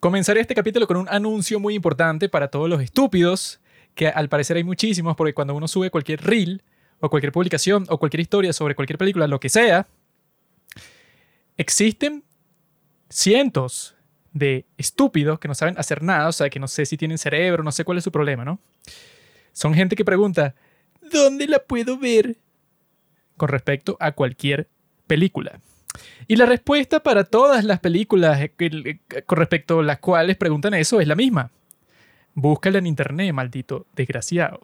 Comenzaré este capítulo con un anuncio muy importante para todos los estúpidos, que al parecer hay muchísimos, porque cuando uno sube cualquier reel o cualquier publicación o cualquier historia sobre cualquier película, lo que sea, existen cientos de estúpidos que no saben hacer nada, o sea, que no sé si tienen cerebro, no sé cuál es su problema, ¿no? Son gente que pregunta, ¿dónde la puedo ver? Con respecto a cualquier película. Y la respuesta para todas las películas eh, con respecto a las cuales preguntan eso es la misma. Búscala en internet, maldito desgraciado.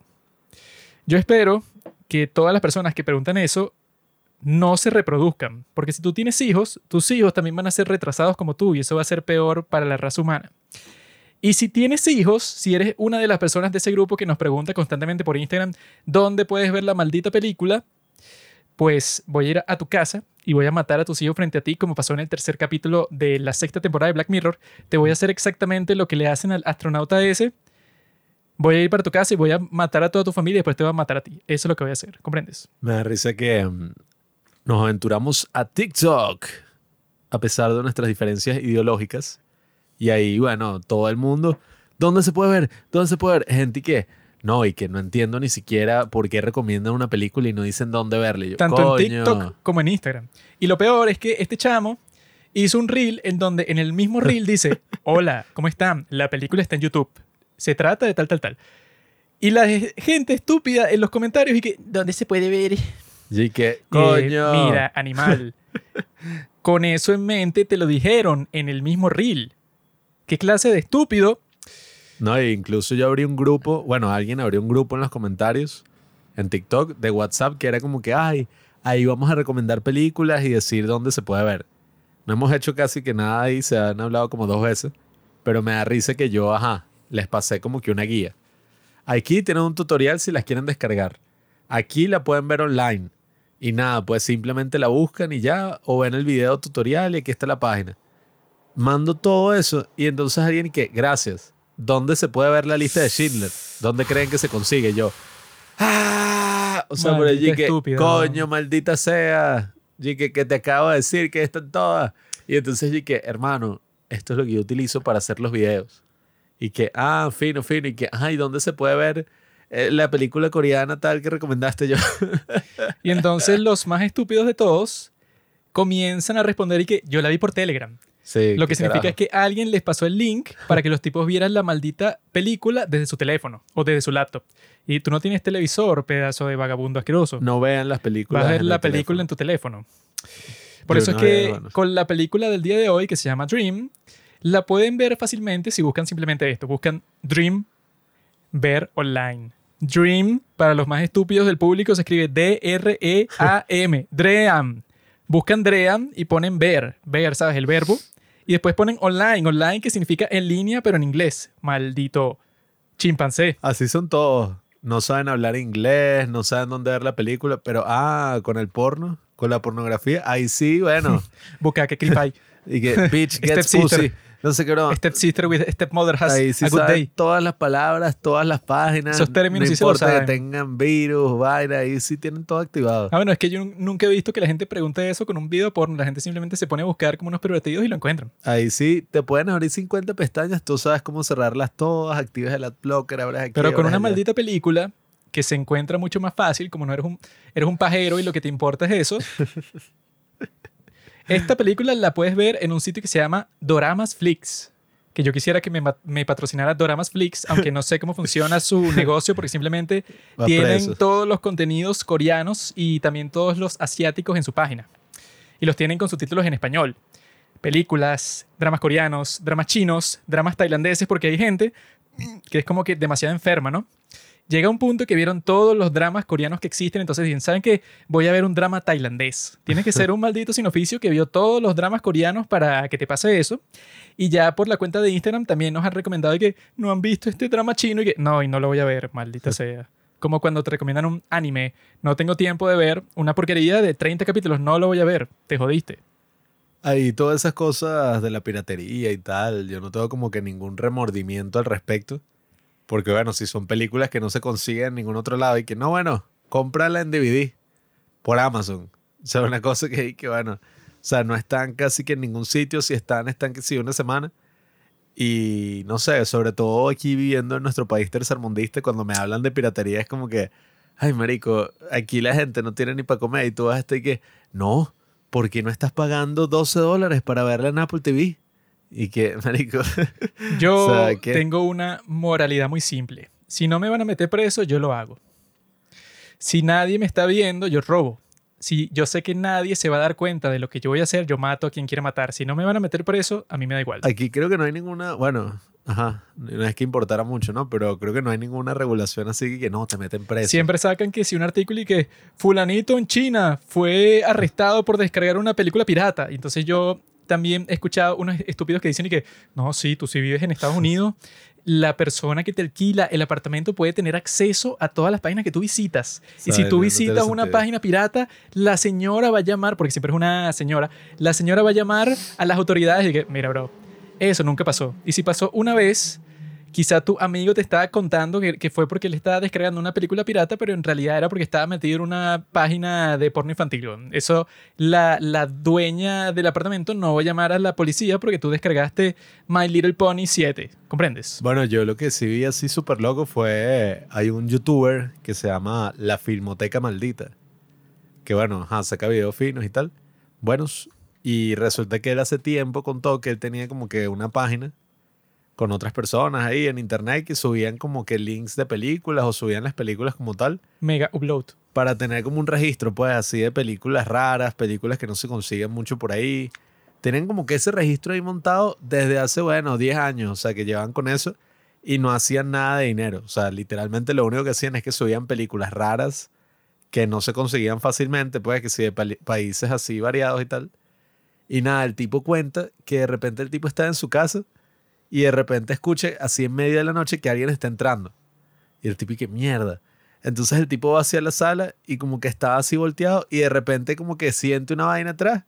Yo espero que todas las personas que preguntan eso no se reproduzcan, porque si tú tienes hijos, tus hijos también van a ser retrasados como tú y eso va a ser peor para la raza humana. Y si tienes hijos, si eres una de las personas de ese grupo que nos pregunta constantemente por Instagram dónde puedes ver la maldita película, pues voy a ir a tu casa y voy a matar a tus hijos frente a ti, como pasó en el tercer capítulo de la sexta temporada de Black Mirror. Te voy a hacer exactamente lo que le hacen al astronauta ese. Voy a ir para tu casa y voy a matar a toda tu familia y después te voy a matar a ti. Eso es lo que voy a hacer, ¿comprendes? Me da risa que mm, nos aventuramos a TikTok, a pesar de nuestras diferencias ideológicas. Y ahí, bueno, todo el mundo, ¿dónde se puede ver? ¿Dónde se puede ver? Gente que, no, y que no entiendo ni siquiera por qué recomiendan una película y no dicen dónde verla. Tanto en TikTok como en Instagram. Y lo peor es que este chamo hizo un reel en donde en el mismo reel dice, hola, ¿cómo están? La película está en YouTube. Se trata de tal, tal, tal. Y la gente estúpida en los comentarios y que, ¿dónde se puede ver? Y que, coño. mira, animal. Con eso en mente te lo dijeron en el mismo reel. ¿Qué clase de estúpido? No, e incluso yo abrí un grupo, bueno, alguien abrió un grupo en los comentarios en TikTok de WhatsApp que era como que, ay, ahí vamos a recomendar películas y decir dónde se puede ver. No hemos hecho casi que nada ahí, se han hablado como dos veces, pero me da risa que yo, ajá, les pasé como que una guía. Aquí tienen un tutorial si las quieren descargar. Aquí la pueden ver online. Y nada, pues simplemente la buscan y ya, o ven el video tutorial y aquí está la página. Mando todo eso y entonces alguien que, gracias, ¿dónde se puede ver la lista de Schindler? ¿Dónde creen que se consigue? Yo, ¡ah! O sea, por allí que, coño, maldita sea, y que, que te acabo de decir que están todas. Y entonces y que, hermano, esto es lo que yo utilizo para hacer los videos. Y que, ah, fino, fino, y que, ay, ¿dónde se puede ver eh, la película coreana tal que recomendaste yo. y entonces los más estúpidos de todos comienzan a responder y que yo la vi por Telegram. Sí, lo que significa es que alguien les pasó el link para que los tipos vieran la maldita película desde su teléfono o desde su laptop. Y tú no tienes televisor, pedazo de vagabundo asqueroso. No vean las películas. Vas a ver la película en tu teléfono. Por eso es que con la película del día de hoy, que se llama Dream, la pueden ver fácilmente si buscan simplemente esto. Buscan Dream ver online. Dream, para los más estúpidos del público, se escribe D-R-E-A-M. Dream. Buscan Dream y ponen ver. Ver, ¿sabes? El verbo. Y después ponen online. Online que significa en línea, pero en inglés. Maldito chimpancé. Así son todos. No saben hablar inglés, no saben dónde ver la película, pero ah, con el porno, con la pornografía, ahí sí, bueno. Busca que clip hay. y que bitch gets pussy. No sé qué no. Stepsister with stepmother has Ahí sí a good day. Todas las palabras, todas las páginas. Esos términos no sí importa que tengan virus, vaina, ahí sí tienen todo activado. Ah, bueno, es que yo nunca he visto que la gente pregunte eso con un video porno. La gente simplemente se pone a buscar como unos pervertidos y lo encuentran. Ahí sí, te pueden abrir 50 pestañas, tú sabes cómo cerrarlas todas, activas el adblocker, abres aquí. Pero con una maldita película que se encuentra mucho más fácil, como no eres un, eres un pajero y lo que te importa es eso. Esta película la puedes ver en un sitio que se llama Doramas Flix que yo quisiera que me, me, patrocinara Doramas Flix, aunque no sé cómo funciona su negocio, porque simplemente tienen todos los contenidos coreanos y también todos los asiáticos en su página. Y los tienen con subtítulos en español. Películas, dramas coreanos, dramas chinos, dramas tailandeses, porque hay gente que es como que demasiado enferma, ¿no? Llega un punto que vieron todos los dramas coreanos que existen, entonces dicen, ¿saben qué? Voy a ver un drama tailandés. Tienes que ser un maldito sin oficio que vio todos los dramas coreanos para que te pase eso. Y ya por la cuenta de Instagram también nos han recomendado que no han visto este drama chino y que no, y no lo voy a ver, maldita sea. Como cuando te recomiendan un anime, no tengo tiempo de ver una porquería de 30 capítulos, no lo voy a ver, te jodiste. Ahí todas esas cosas de la piratería y tal, yo no tengo como que ningún remordimiento al respecto. Porque bueno, si son películas que no se consiguen en ningún otro lado y que no, bueno, cómprala en DVD por Amazon. O sea, una cosa que, que bueno, o sea, no están casi que en ningún sitio, si están, están sí una semana. Y no sé, sobre todo aquí viviendo en nuestro país tercermundista, cuando me hablan de piratería es como que, ay, marico, aquí la gente no tiene ni para comer y tú vas a y que, no, ¿por qué no estás pagando 12 dólares para verla en Apple TV? Y que, marico, Yo O sea, que- tengo una moralidad muy simple. Si no me van a meter preso, yo lo hago. Si nadie me está viendo, yo robo. Si yo sé que nadie se va a dar cuenta de lo que yo voy a hacer, yo mato a quien quiera matar. Si no me van a meter preso, a mí me da igual. aquí creo que no hay ninguna, bueno, ajá, no es que importara mucho, ¿no? Pero creo que no hay ninguna regulación así que no, te meten preso. Siempre sacan que si un artículo y que fulanito en China fue arrestado por descargar una película pirata. Y entonces yo también he escuchado unos estúpidos que dicen y que, no, sí, tú si vives en Estados Unidos, la persona que te alquila el apartamento puede tener acceso a todas las páginas que tú visitas. Y si tú No visitas una página pirata, la señora va a llamar, porque siempre es una señora, la señora va a llamar a las autoridades y que, mira, bro, eso nunca pasó. Y si pasó una vez, quizá tu amigo te estaba contando que, fue porque él estaba descargando una película pirata, pero en realidad era porque estaba metido en una página de porno infantil. Eso, la, la dueña del apartamento no va a llamar a la policía porque tú descargaste My Little Pony 7. ¿Comprendes? Bueno, yo lo que sí vi así súper loco fue. Hay un youtuber que se llama La Filmoteca Maldita. Que bueno, ajá, saca videos finos y tal. Buenos. Y resulta que él hace tiempo contó que él tenía como que una página con otras personas ahí en internet que subían como que links de películas o subían las películas como tal Mega upload. para tener como un registro, pues así de películas raras, películas que no se consiguen mucho por ahí. Tienen como que ese registro ahí montado desde hace, bueno, 10 años, o sea, que llevan con eso y no hacían nada de dinero. O sea, literalmente lo único que hacían es que subían películas raras que no se conseguían fácilmente, pues que sí, de países así variados y tal. Y nada, el tipo cuenta que de repente el tipo está en su casa y de repente escucha así en medio de la noche que alguien está entrando. Y el tipo, y que mierda. Entonces el tipo va hacia la sala y como que estaba así volteado y de repente como que siente una vaina atrás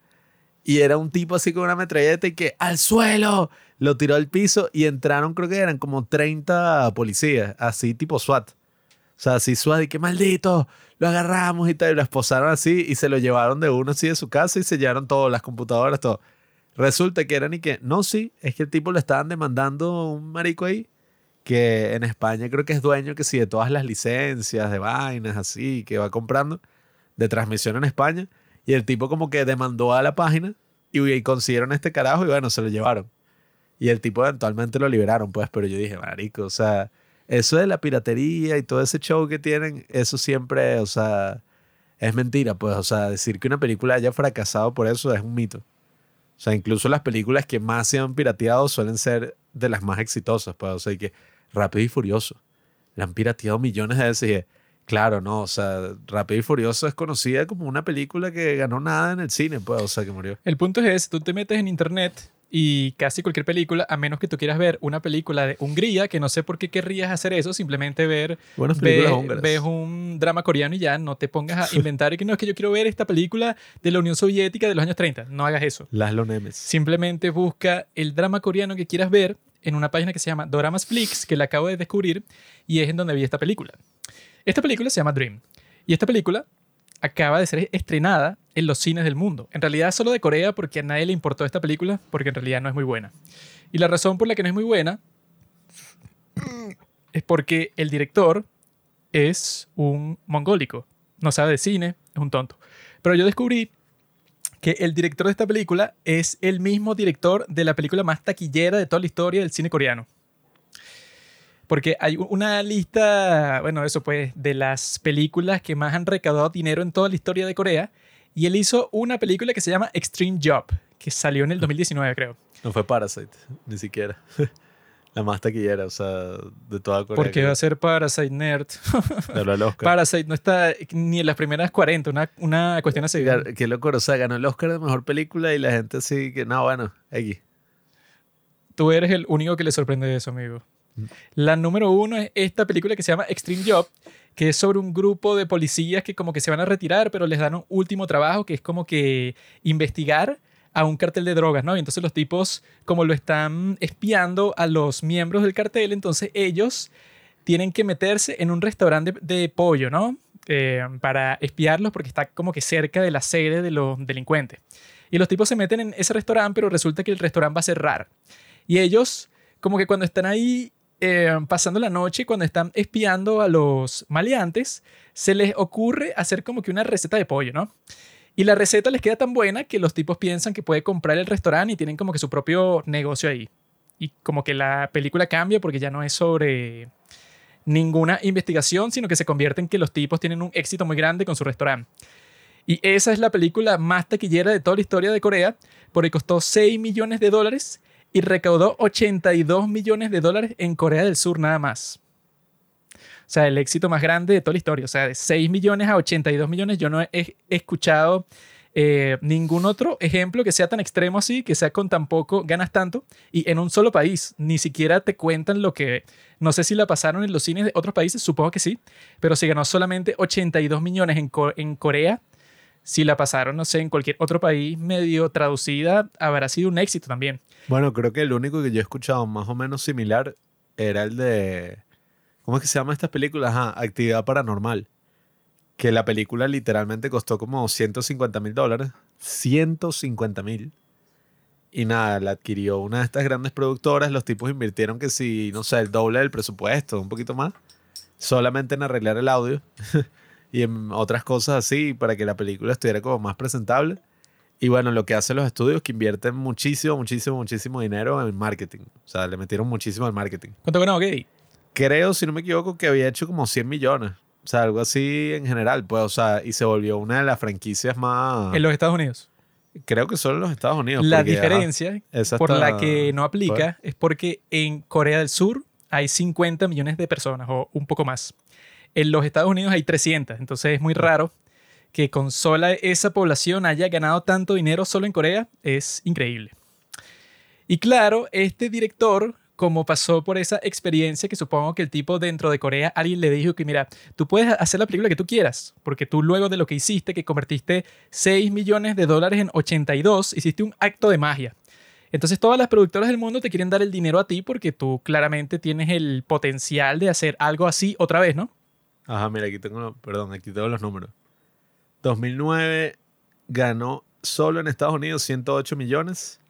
y era un tipo así con una metralleta y que al suelo lo tiró al piso y entraron creo que eran como 30 policías, así tipo SWAT. O sea, así SWAT y que maldito, lo agarramos y tal, y lo esposaron así y se lo llevaron de uno así de su casa y se llevaron todo, las computadoras, todo. Resulta que eran y que, no, sí, es que el tipo le estaban demandando un marico ahí que en España creo que es dueño que sí de todas las licencias de vainas así que va comprando de transmisión en España y el tipo como que demandó a la página y, y consiguieron este carajo y bueno, se lo llevaron. Y el tipo eventualmente lo liberaron, pues, pero yo dije, marico, o sea, eso de la piratería y todo ese show que tienen, eso siempre, o sea, es mentira, pues, o sea, decir que una película haya fracasado por eso es un mito. Sea, incluso las películas que más se han pirateado suelen ser de las más exitosas, pues, o sea, que Rápido y Furioso, la han pirateado millones de veces y claro, no, o sea, Rápido y Furioso es conocida como una película que ganó nada en el cine, pues, o sea, que murió. El punto es ese, tú te metes en internet y casi cualquier película, a menos que tú quieras ver una película de Hungría, que no sé por qué querrías hacer eso, simplemente ver, Buenas películas ve- húngaras. ves un drama coreano y ya, no te pongas a inventar y que no es que yo quiero ver esta película de la Unión Soviética de los años 30, no hagas eso. Laszlo Nemes. Simplemente busca el drama coreano que quieras ver en una página que se llama Doramas Flix, que la acabo de descubrir, y es en donde vi esta película. Esta película se llama Dream. Y esta película acaba de ser estrenada en los cines del mundo. En realidad solo de Corea porque a nadie le importó esta película, porque en realidad no es muy buena. Y la razón por la que no es muy buena es porque el director es un mongólico. No sabe de cine, es un tonto. Pero yo descubrí que el director de esta película es el mismo director de la película más taquillera de toda la historia del cine coreano. Porque hay una lista, bueno, eso pues, de las películas que más han recaudado dinero en toda la historia de Corea. Y él hizo una película que se llama Extreme Job, que salió en el 2019, creo. No fue Parasite, ni siquiera. La más taquillera, o sea, de toda Corea. Porque va a ser Parasite Nerd. Ganó el Oscar. Parasite no está ni en las primeras 40, una, una cuestión así. Qué locura, o sea, ganó el Oscar de Mejor Película y la gente así que, no, bueno, X. Tú eres el único que le sorprende de eso, amigo. La número uno es esta película que se llama Extreme Job, que es sobre un grupo de policías que como que se van a retirar, pero les dan un último trabajo que es como que investigar a un cartel de drogas, ¿no? Y entonces los tipos, como lo están espiando a los miembros del cartel, entonces ellos tienen que meterse en un restaurante de, de pollo, ¿no? Eh, para espiarlos porque está como que cerca de la sede de los delincuentes. Y los tipos se meten en ese restaurante, pero resulta que el restaurante va a cerrar. Y ellos, como que cuando están ahí eh, pasando la noche, cuando están espiando a los maleantes, se les ocurre hacer como que una receta de pollo, ¿no? Y la receta les queda tan buena que los tipos piensan que puede comprar el restaurante y tienen como que su propio negocio ahí. Y como que la película cambia porque ya no es sobre ninguna investigación, sino que se convierte en que los tipos tienen un éxito muy grande con su restaurante. Y esa es la película más taquillera de toda la historia de Corea, porque costó 6 millones de dólares y recaudó 82 millones de dólares en Corea del Sur nada más. O sea, el éxito más grande de toda la historia. O sea, de 6 millones a 82 millones, yo no he escuchado eh, ningún otro ejemplo que sea tan extremo así, que sea con tan poco, ganas tanto, y en un solo país. Ni siquiera te cuentan lo que, no sé si la pasaron en los cines de otros países, supongo que sí, pero si ganó solamente 82 millones en, en Corea, si la pasaron, no sé, en cualquier otro país medio traducida, habrá sido un éxito también. Bueno, creo que el único que yo he escuchado más o menos similar era el de. ¿Cómo es que se llama esta película? Ajá, Actividad Paranormal. Que la película literalmente costó como 150 mil dólares. 150 mil. Y nada, la adquirió una de estas grandes productoras. Los tipos invirtieron que si, no sé, el doble del presupuesto, un poquito más. Solamente en arreglar el audio. y en otras cosas así para que la película estuviera como más presentable. Y bueno, lo que hacen los estudios que invierten muchísimo, muchísimo, muchísimo dinero en marketing. O sea, le metieron muchísimo al marketing. ¿Cuánto ganó Gay? Creo, si no me equivoco, que había hecho como 100 millones. O sea, algo así en general, pues, o sea, y se volvió una de las franquicias más... En los Estados Unidos. Creo que solo en los Estados Unidos. La diferencia por la que no aplica es porque en Corea del Sur hay 50 millones de personas o un poco más. En los Estados Unidos hay 300, entonces es muy raro que con sola esa población haya ganado tanto dinero solo en Corea. Es increíble. Y claro, este director, como pasó por esa experiencia que supongo que el tipo dentro de Corea, alguien le dijo que mira, tú puedes hacer la película que tú quieras, porque tú luego de lo que hiciste, que convertiste 6 millones de dólares en 82, hiciste un acto de magia. Entonces todas las productoras del mundo te quieren dar el dinero a ti porque tú claramente tienes el potencial de hacer algo así otra vez, ¿no? Ajá, mira, aquí tengo, perdón, aquí tengo los números. 2009 ganó solo en Estados Unidos 108 millones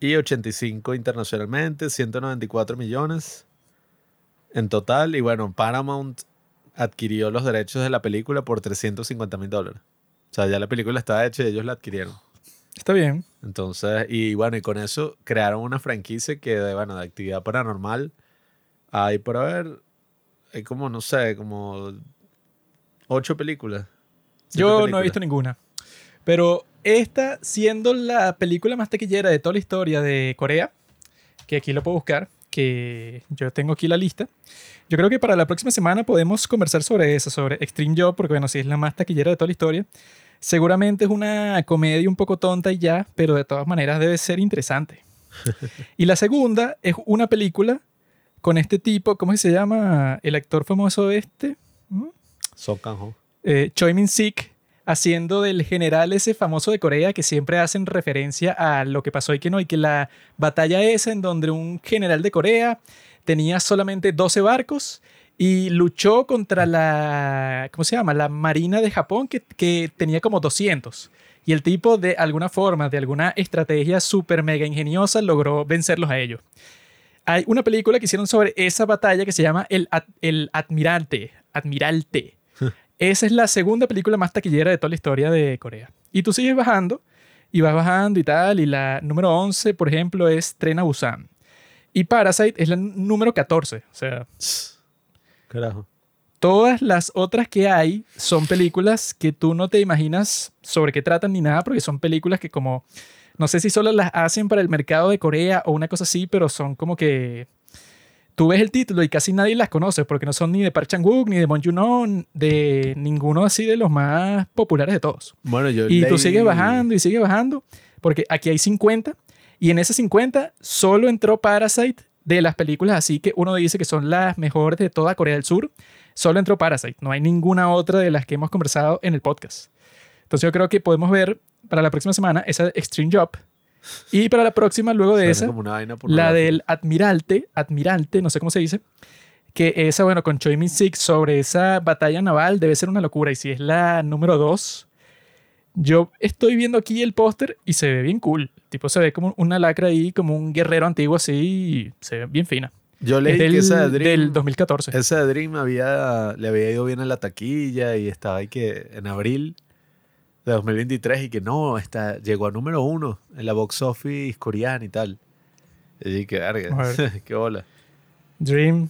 y 85 internacionalmente, 194 millones en total. Y bueno, Paramount adquirió los derechos de la película por 350 mil dólares. O sea, ya la película estaba hecha y ellos la adquirieron. Está bien. Entonces, y bueno, y con eso crearon una franquicia que, de, bueno, de actividad paranormal hay por haber hay como, no sé, como ocho películas. Yo no he visto ninguna. Pero esta, siendo la película más taquillera de toda la historia de Corea, que aquí lo puedo buscar, que yo tengo aquí la lista, yo creo que para la próxima semana podemos conversar sobre eso, sobre Extreme Job, porque bueno, si es la más taquillera de toda la historia, seguramente es una comedia un poco tonta y ya, pero de todas maneras debe ser interesante. y la segunda es una película con este tipo, ¿cómo se llama? El actor famoso este. ¿Mm? Kang-ho. Eh, Choi Min-sik, haciendo del general ese famoso de Corea que siempre hacen referencia a lo que pasó y que no, y que la batalla esa en donde un general de Corea tenía solamente 12 barcos y luchó contra la, ¿cómo se llama? La Marina de Japón que, que tenía como 200. Y el tipo de alguna forma, de alguna estrategia súper mega ingeniosa logró vencerlos a ellos. Hay una película que hicieron sobre esa batalla que se llama El, el Admirante. Admirante. Esa es la segunda película más taquillera de toda la historia de Corea. Y tú sigues bajando y vas bajando y tal. Y la número 11, por ejemplo, es Tren a Busan. Y Parasite es la número 14. O sea. Carajo. Todas las otras que hay son películas que tú no te imaginas sobre qué tratan ni nada, porque son películas que como no sé si solo las hacen para el mercado de Corea o una cosa así, pero son como que tú ves el título y casi nadie las conoce porque no son ni de Park Chan-wook ni de Bong Joon-ho, de ninguno así de los más populares de todos. Bueno, yo y tú sigues bajando y sigues bajando porque aquí hay 50 y en esas 50 solo entró Parasite de las películas así que uno dice que son las mejores de toda Corea del Sur. Solo entró Parasite, no hay ninguna otra de las que hemos conversado en el podcast. Entonces yo creo que podemos ver para la próxima semana esa Extreme Job. Y para la próxima, luego de esa, la del Admirante, Admirante, no sé cómo se dice, que esa, bueno, con Choi Min-sik sobre esa batalla naval debe ser una locura. Y si es la número dos, Yo estoy viendo aquí el póster y se ve bien cool. Tipo se ve como una lacra ahí, como un guerrero antiguo así, y se ve bien fina. Yo Es leí del, que esa de Dream, del 2014. esa de Dream había, le había ido bien en la taquilla y estaba ahí que en abril de 2023 y que no, está, llegó a número uno en la box office coreana y tal. Y que, verga, qué bola. Dream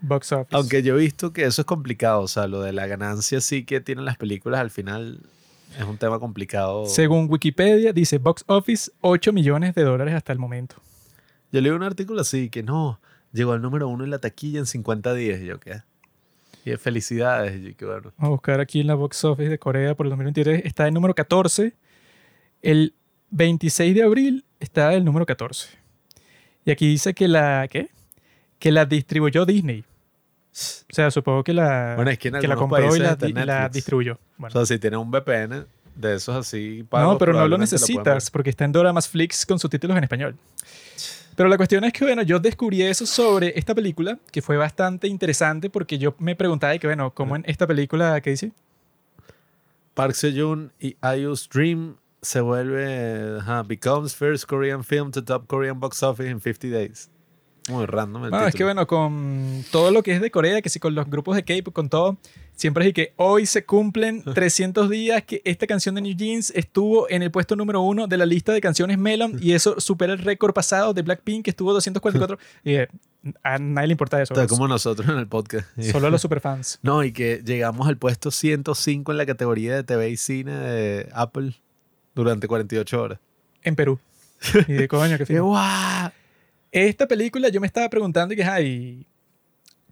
Box Office. Aunque yo he visto que eso es complicado, o sea, lo de la ganancia sí que tienen las películas al final es un tema complicado. Según Wikipedia, dice Box Office 8 millones de dólares hasta el momento. Yo leí un artículo así que no, llegó al número uno en la taquilla en 50 días. Y yo, ¿qué? Y de felicidades. Bueno. Vamos a buscar aquí en la Box Office de Corea por el 2023. Está el número 14. El 26 de abril está el número 14. Y aquí dice que la, ¿qué? Que la distribuyó Disney. O sea, supongo que la, Bueno, es que en que la compró y la, di- la distribuyó. O Bueno. sea, si tienes un VPN de esos así pagos, no, pero no lo necesitas porque está en Doramas Flix con subtítulos en español. Pero la cuestión es que, bueno, yo descubrí eso sobre esta película, que fue bastante interesante porque yo me preguntaba de que, bueno, ¿cómo en esta película, qué dice? Park Seo-joon y IU's Dream se vuelve, becomes first Korean film to top Korean box office in 50 days. Muy random el Bueno, es que título. bueno, con todo lo que es de Corea, que sí, con los grupos de K-pop, con todo, siempre es que hoy se cumplen 300 días que esta canción de New Jeans estuvo en el puesto número uno de la lista de canciones Melon y eso supera el récord pasado de Blackpink que estuvo 244. y eh, a nadie le importa eso. Está como nosotros en el podcast. Solo a los superfans. No, y que llegamos al puesto 105 en la categoría de TV y cine de Apple durante 48 horas. En Perú. Y de coño, qué ¡Qué fino. Esta película yo me estaba preguntando y que, ay,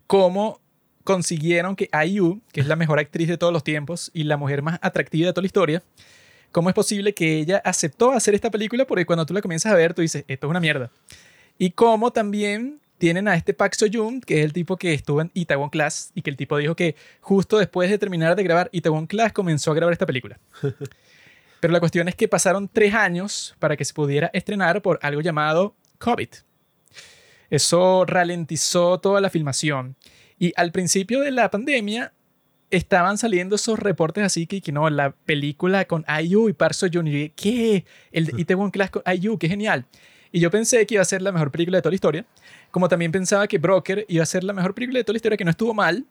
¿cómo consiguieron que IU, que es la mejor actriz de todos los tiempos y la mujer más atractiva de toda la historia, cómo es posible que ella aceptó hacer esta película? Porque cuando tú la comienzas a ver, tú dices, esto es una mierda. Y cómo también tienen a este Park Seo-joon, que es el tipo que estuvo en Itaewon Class y que el tipo dijo que justo después de terminar de grabar Itaewon Class comenzó a grabar esta película. Pero la cuestión es que pasaron tres años para que se pudiera estrenar por algo llamado COVID. Eso ralentizó toda la filmación. Y al principio de la pandemia estaban saliendo esos reportes así que, que no, la película con IU y Park Seo-joon. Y yo dije, ¿qué? El Itaewon Class con IU, qué genial. Y yo pensé que iba a ser la mejor película de toda la historia. Como también pensaba que Broker iba a ser la mejor película de toda la historia, que no estuvo mal,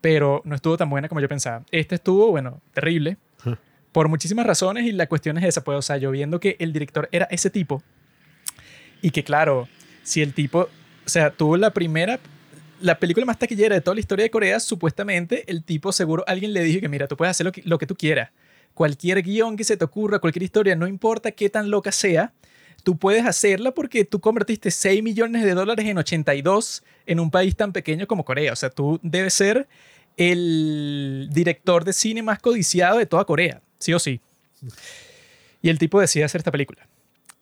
pero no estuvo tan buena como yo pensaba. Esta estuvo, bueno, terrible. Por muchísimas razones y la cuestión es esa, pues, o sea, yo viendo que el director era ese tipo y que claro, si el tipo, o sea, tuvo la primera, la película más taquillera de toda la historia de Corea, supuestamente el tipo seguro alguien le dijo que mira, tú puedes hacer lo que, tú quieras. Cualquier guion que se te ocurra, cualquier historia, no importa qué tan loca sea, tú puedes hacerla porque tú convertiste 6 millones de dólares en 82 en un país tan pequeño como Corea. O sea, tú debes ser el director de cine más codiciado de toda Corea, sí o sí. Y el tipo decide hacer esta película.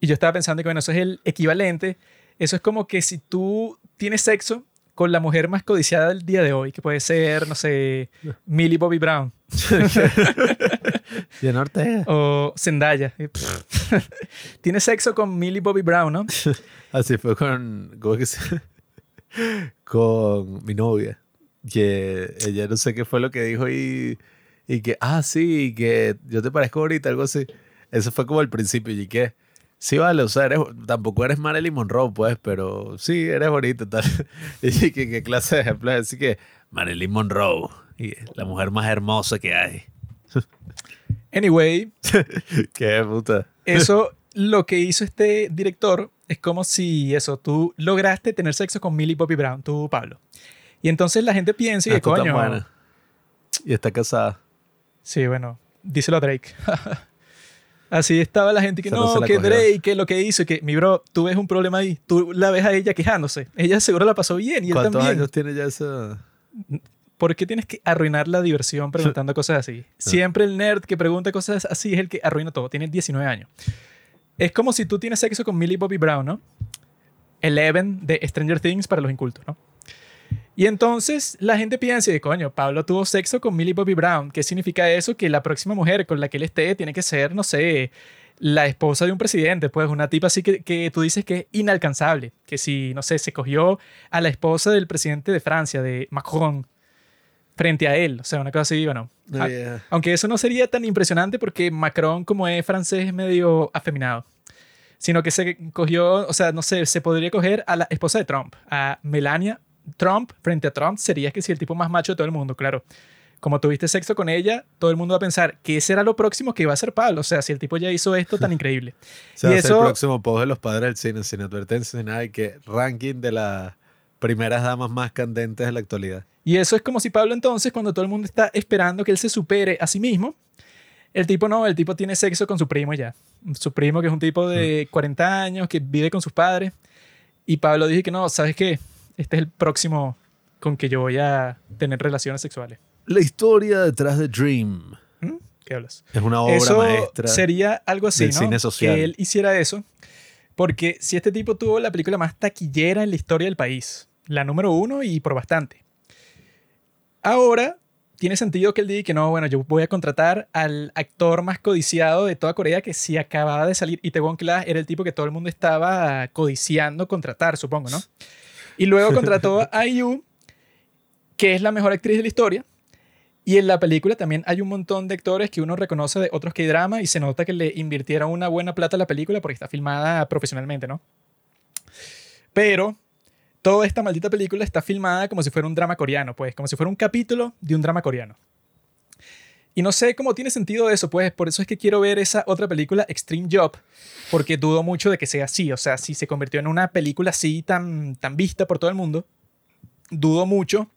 Y yo estaba pensando que, bueno, eso es el equivalente. Eso es como que si tú tienes sexo con la mujer más codiciada del día de hoy, que puede ser, no sé, Millie Bobby Brown Jenna Ortega. o Zendaya. tienes sexo con Millie Bobby Brown, ¿no? Así fue con, ¿cómo es que se- con mi novia. Que ella no sé qué fue lo que dijo y, y que, ah, sí, que yo te parezco ahorita, algo así. Eso fue como el principio y que, sí, vale, o sea, eres, tampoco eres Marilyn Monroe, pues, pero sí, eres bonito, tal. Y que, ¿qué clase de ejemplo es? Así que, Marilyn Monroe, y la mujer más hermosa que hay. Anyway, Qué puta. eso lo que hizo este director es como si eso, tú lograste tener sexo con Millie Bobby Brown, tú, Pablo. Y entonces la gente piensa Ah, que, está tan coño. Y está casada. Sí, bueno, díselo a Drake. Así estaba la gente que no, que cogió. Drake, que lo que hizo, que mi bro, tú ves un problema ahí, tú la ves a ella quejándose. Ella seguro la pasó bien y él ¿Cuántos también. años tiene ya esa? ¿Por qué tienes que arruinar la diversión preguntando cosas así? Siempre el nerd que pregunta cosas así es el que arruina todo. Tiene 19 años. Es como si tú tienes sexo con Millie Bobby Brown, ¿no? Eleven de Stranger Things para los incultos, ¿no? Y entonces la gente piensa, de coño, Pablo tuvo sexo con Millie Bobby Brown. ¿Qué significa eso? Que la próxima mujer con la que él esté tiene que ser, no sé, la esposa de un presidente, pues una tipa así que, que tú dices que es inalcanzable. Que si, no sé, se cogió a la esposa del presidente de Francia, de Macron, frente a él. O sea, una cosa así, bueno. Ah, Yeah. Aunque eso no sería tan impresionante porque Macron, como es francés, es medio afeminado. Sino que se cogió, o sea, no sé, se podría coger a la esposa de Trump, a Melania Trump, frente a Trump, sería que si el tipo más macho de todo el mundo, claro. Como tuviste sexo con ella, todo el mundo va a pensar que será lo próximo que va a hacer Pablo. O sea, si el tipo ya hizo esto tan increíble. Se va Y eso- el próximo post de los padres del cine, sin advertencia, sin nada, y que ranking de las primeras damas más candentes de la actualidad. Y eso es como si Pablo entonces, cuando todo el mundo está esperando que él se supere a sí mismo, el tipo no, el tipo tiene sexo con su primo ya. Su primo que es un tipo de 40 años, que vive con sus padres. Y Pablo dice que no, ¿sabes qué? Este es el próximo con que yo voy a tener relaciones sexuales. La historia detrás de Dream ¿Mm? ¿Qué hablas? es una obra eso maestra. sería algo así, del ¿no? cine social. Que él hiciera eso. Porque si este tipo tuvo la película más taquillera en la historia del país, la número uno y por bastante. Ahora tiene sentido que él diga que no, bueno, yo voy a contratar al actor más codiciado de toda Corea que sí acababa de salir. Y Taewon Clash era el tipo que todo el mundo estaba codiciando contratar, supongo, ¿no? Y luego contrató a IU, que es la mejor actriz de la historia. Y en la película también hay un montón de actores que uno reconoce de otros que drama y se nota que le invirtieron una buena plata a la película porque está filmada profesionalmente, ¿no? Pero toda esta maldita película está filmada como si fuera un drama coreano, pues, como si fuera un capítulo de un drama coreano. Y no sé cómo tiene sentido eso, pues, por eso es que quiero ver esa otra película, Extreme Job, porque dudo mucho de que sea así, o sea, si se convirtió en una película así tan, tan vista por todo el mundo, dudo mucho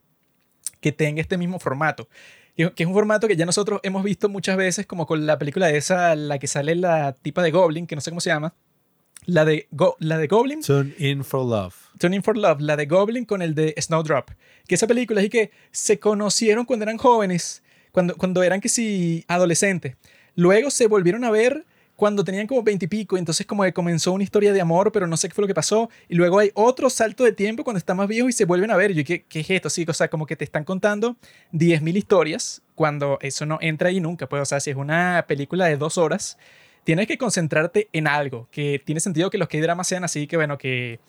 que tenga este mismo formato. Que es un formato que ya nosotros hemos visto muchas veces, como con la película esa, la que sale la tipa de Goblin, que no sé cómo se llama. La de, Go- la de Goblin, Tune in for love. Turning for Love, la de Goblin con el de Snowdrop. Que esa película es y que se conocieron cuando eran jóvenes, cuando, cuando eran que sí adolescentes. Luego se volvieron a ver cuando tenían como veintipico, entonces como que comenzó una historia de amor, pero no sé qué fue lo que pasó. Y luego hay otro salto de tiempo cuando están más viejos y se vuelven a ver. Yo, ¿qué, qué es esto? Sí, o sea, como que te están contando 10.000 historias cuando eso no entra ahí nunca. Pues, o sea, si es una película de dos horas, tienes que concentrarte en algo, que tiene sentido que los K-dramas sean así, que bueno, que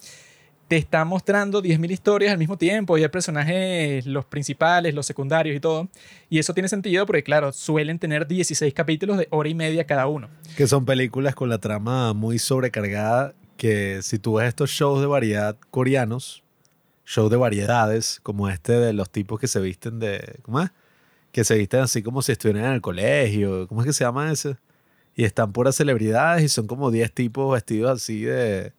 te están mostrando 10.000 historias al mismo tiempo y hay personajes, los principales, los secundarios y todo. Y eso tiene sentido porque, claro, suelen tener 16 capítulos de hora y media cada uno. Que son películas con la trama muy sobrecargada. Que si tú ves estos shows de variedad coreanos, shows de variedades, como este de los tipos que se visten de. ¿Cómo es? Que se visten así como si estuvieran en el colegio. ¿Cómo es que se llama ese? Y están puras celebridades y son como 10 tipos vestidos así de.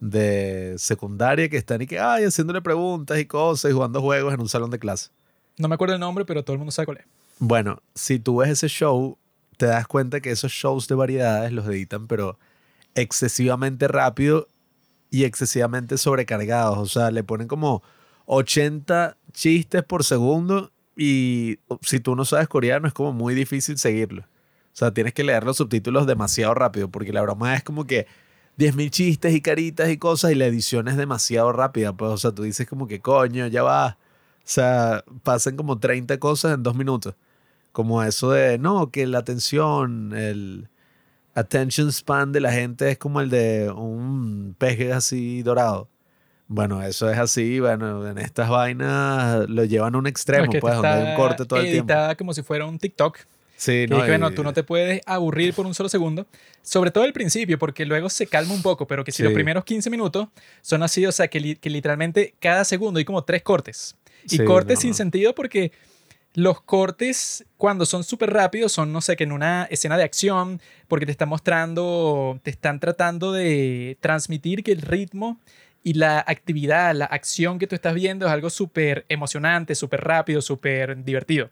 De secundaria que están y que, ay, haciéndole preguntas y cosas y jugando juegos en un salón de clase. No me acuerdo el nombre, pero todo el mundo sabe cuál es. Bueno, si tú ves ese show, te das cuenta que esos shows de variedades los editan, pero excesivamente rápido y excesivamente sobrecargados. O sea, le ponen como 80 chistes por segundo y si tú no sabes coreano es como muy difícil seguirlo. O sea, tienes que leer los subtítulos demasiado rápido porque la broma es como que 10.000 chistes y caritas y cosas y la edición es demasiado rápida. Pues, o sea, tú dices como que coño, ya va. O sea, pasan como 30 cosas en dos minutos. Como eso de, no, que la atención, el attention span de la gente es como el de un peje así dorado. Bueno, eso es así, bueno, en estas vainas lo llevan a un extremo, No, es que pues, donde hay un corte todo el tiempo. como si fuera un TikTok. Sí, no, que, bueno, y- tú no te puedes aburrir por un solo segundo. Sobre todo al principio, porque luego se calma un poco, pero que si Sí. los primeros 15 minutos son así, o sea, que, li- que literalmente cada segundo hay como tres cortes. Y Sí, cortes no, sin sentido porque los cortes cuando son súper rápidos son, no sé, que en una escena de acción, porque te están mostrando, te están tratando de transmitir que el ritmo y la actividad, la acción que tú estás viendo es algo súper emocionante, súper rápido, súper divertido.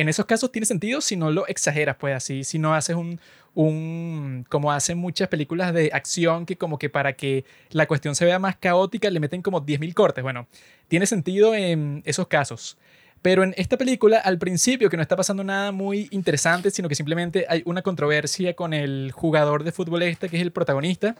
En esos casos tiene sentido si no lo exageras, pues así, si no haces un, un, como hacen muchas películas de acción, que como que para que la cuestión se vea más caótica le meten como 10.000 cortes. Bueno, tiene sentido en esos casos. Pero en esta película, al principio, que no está pasando nada muy interesante, sino que simplemente hay una controversia con el jugador de fútbol este, que es el protagonista,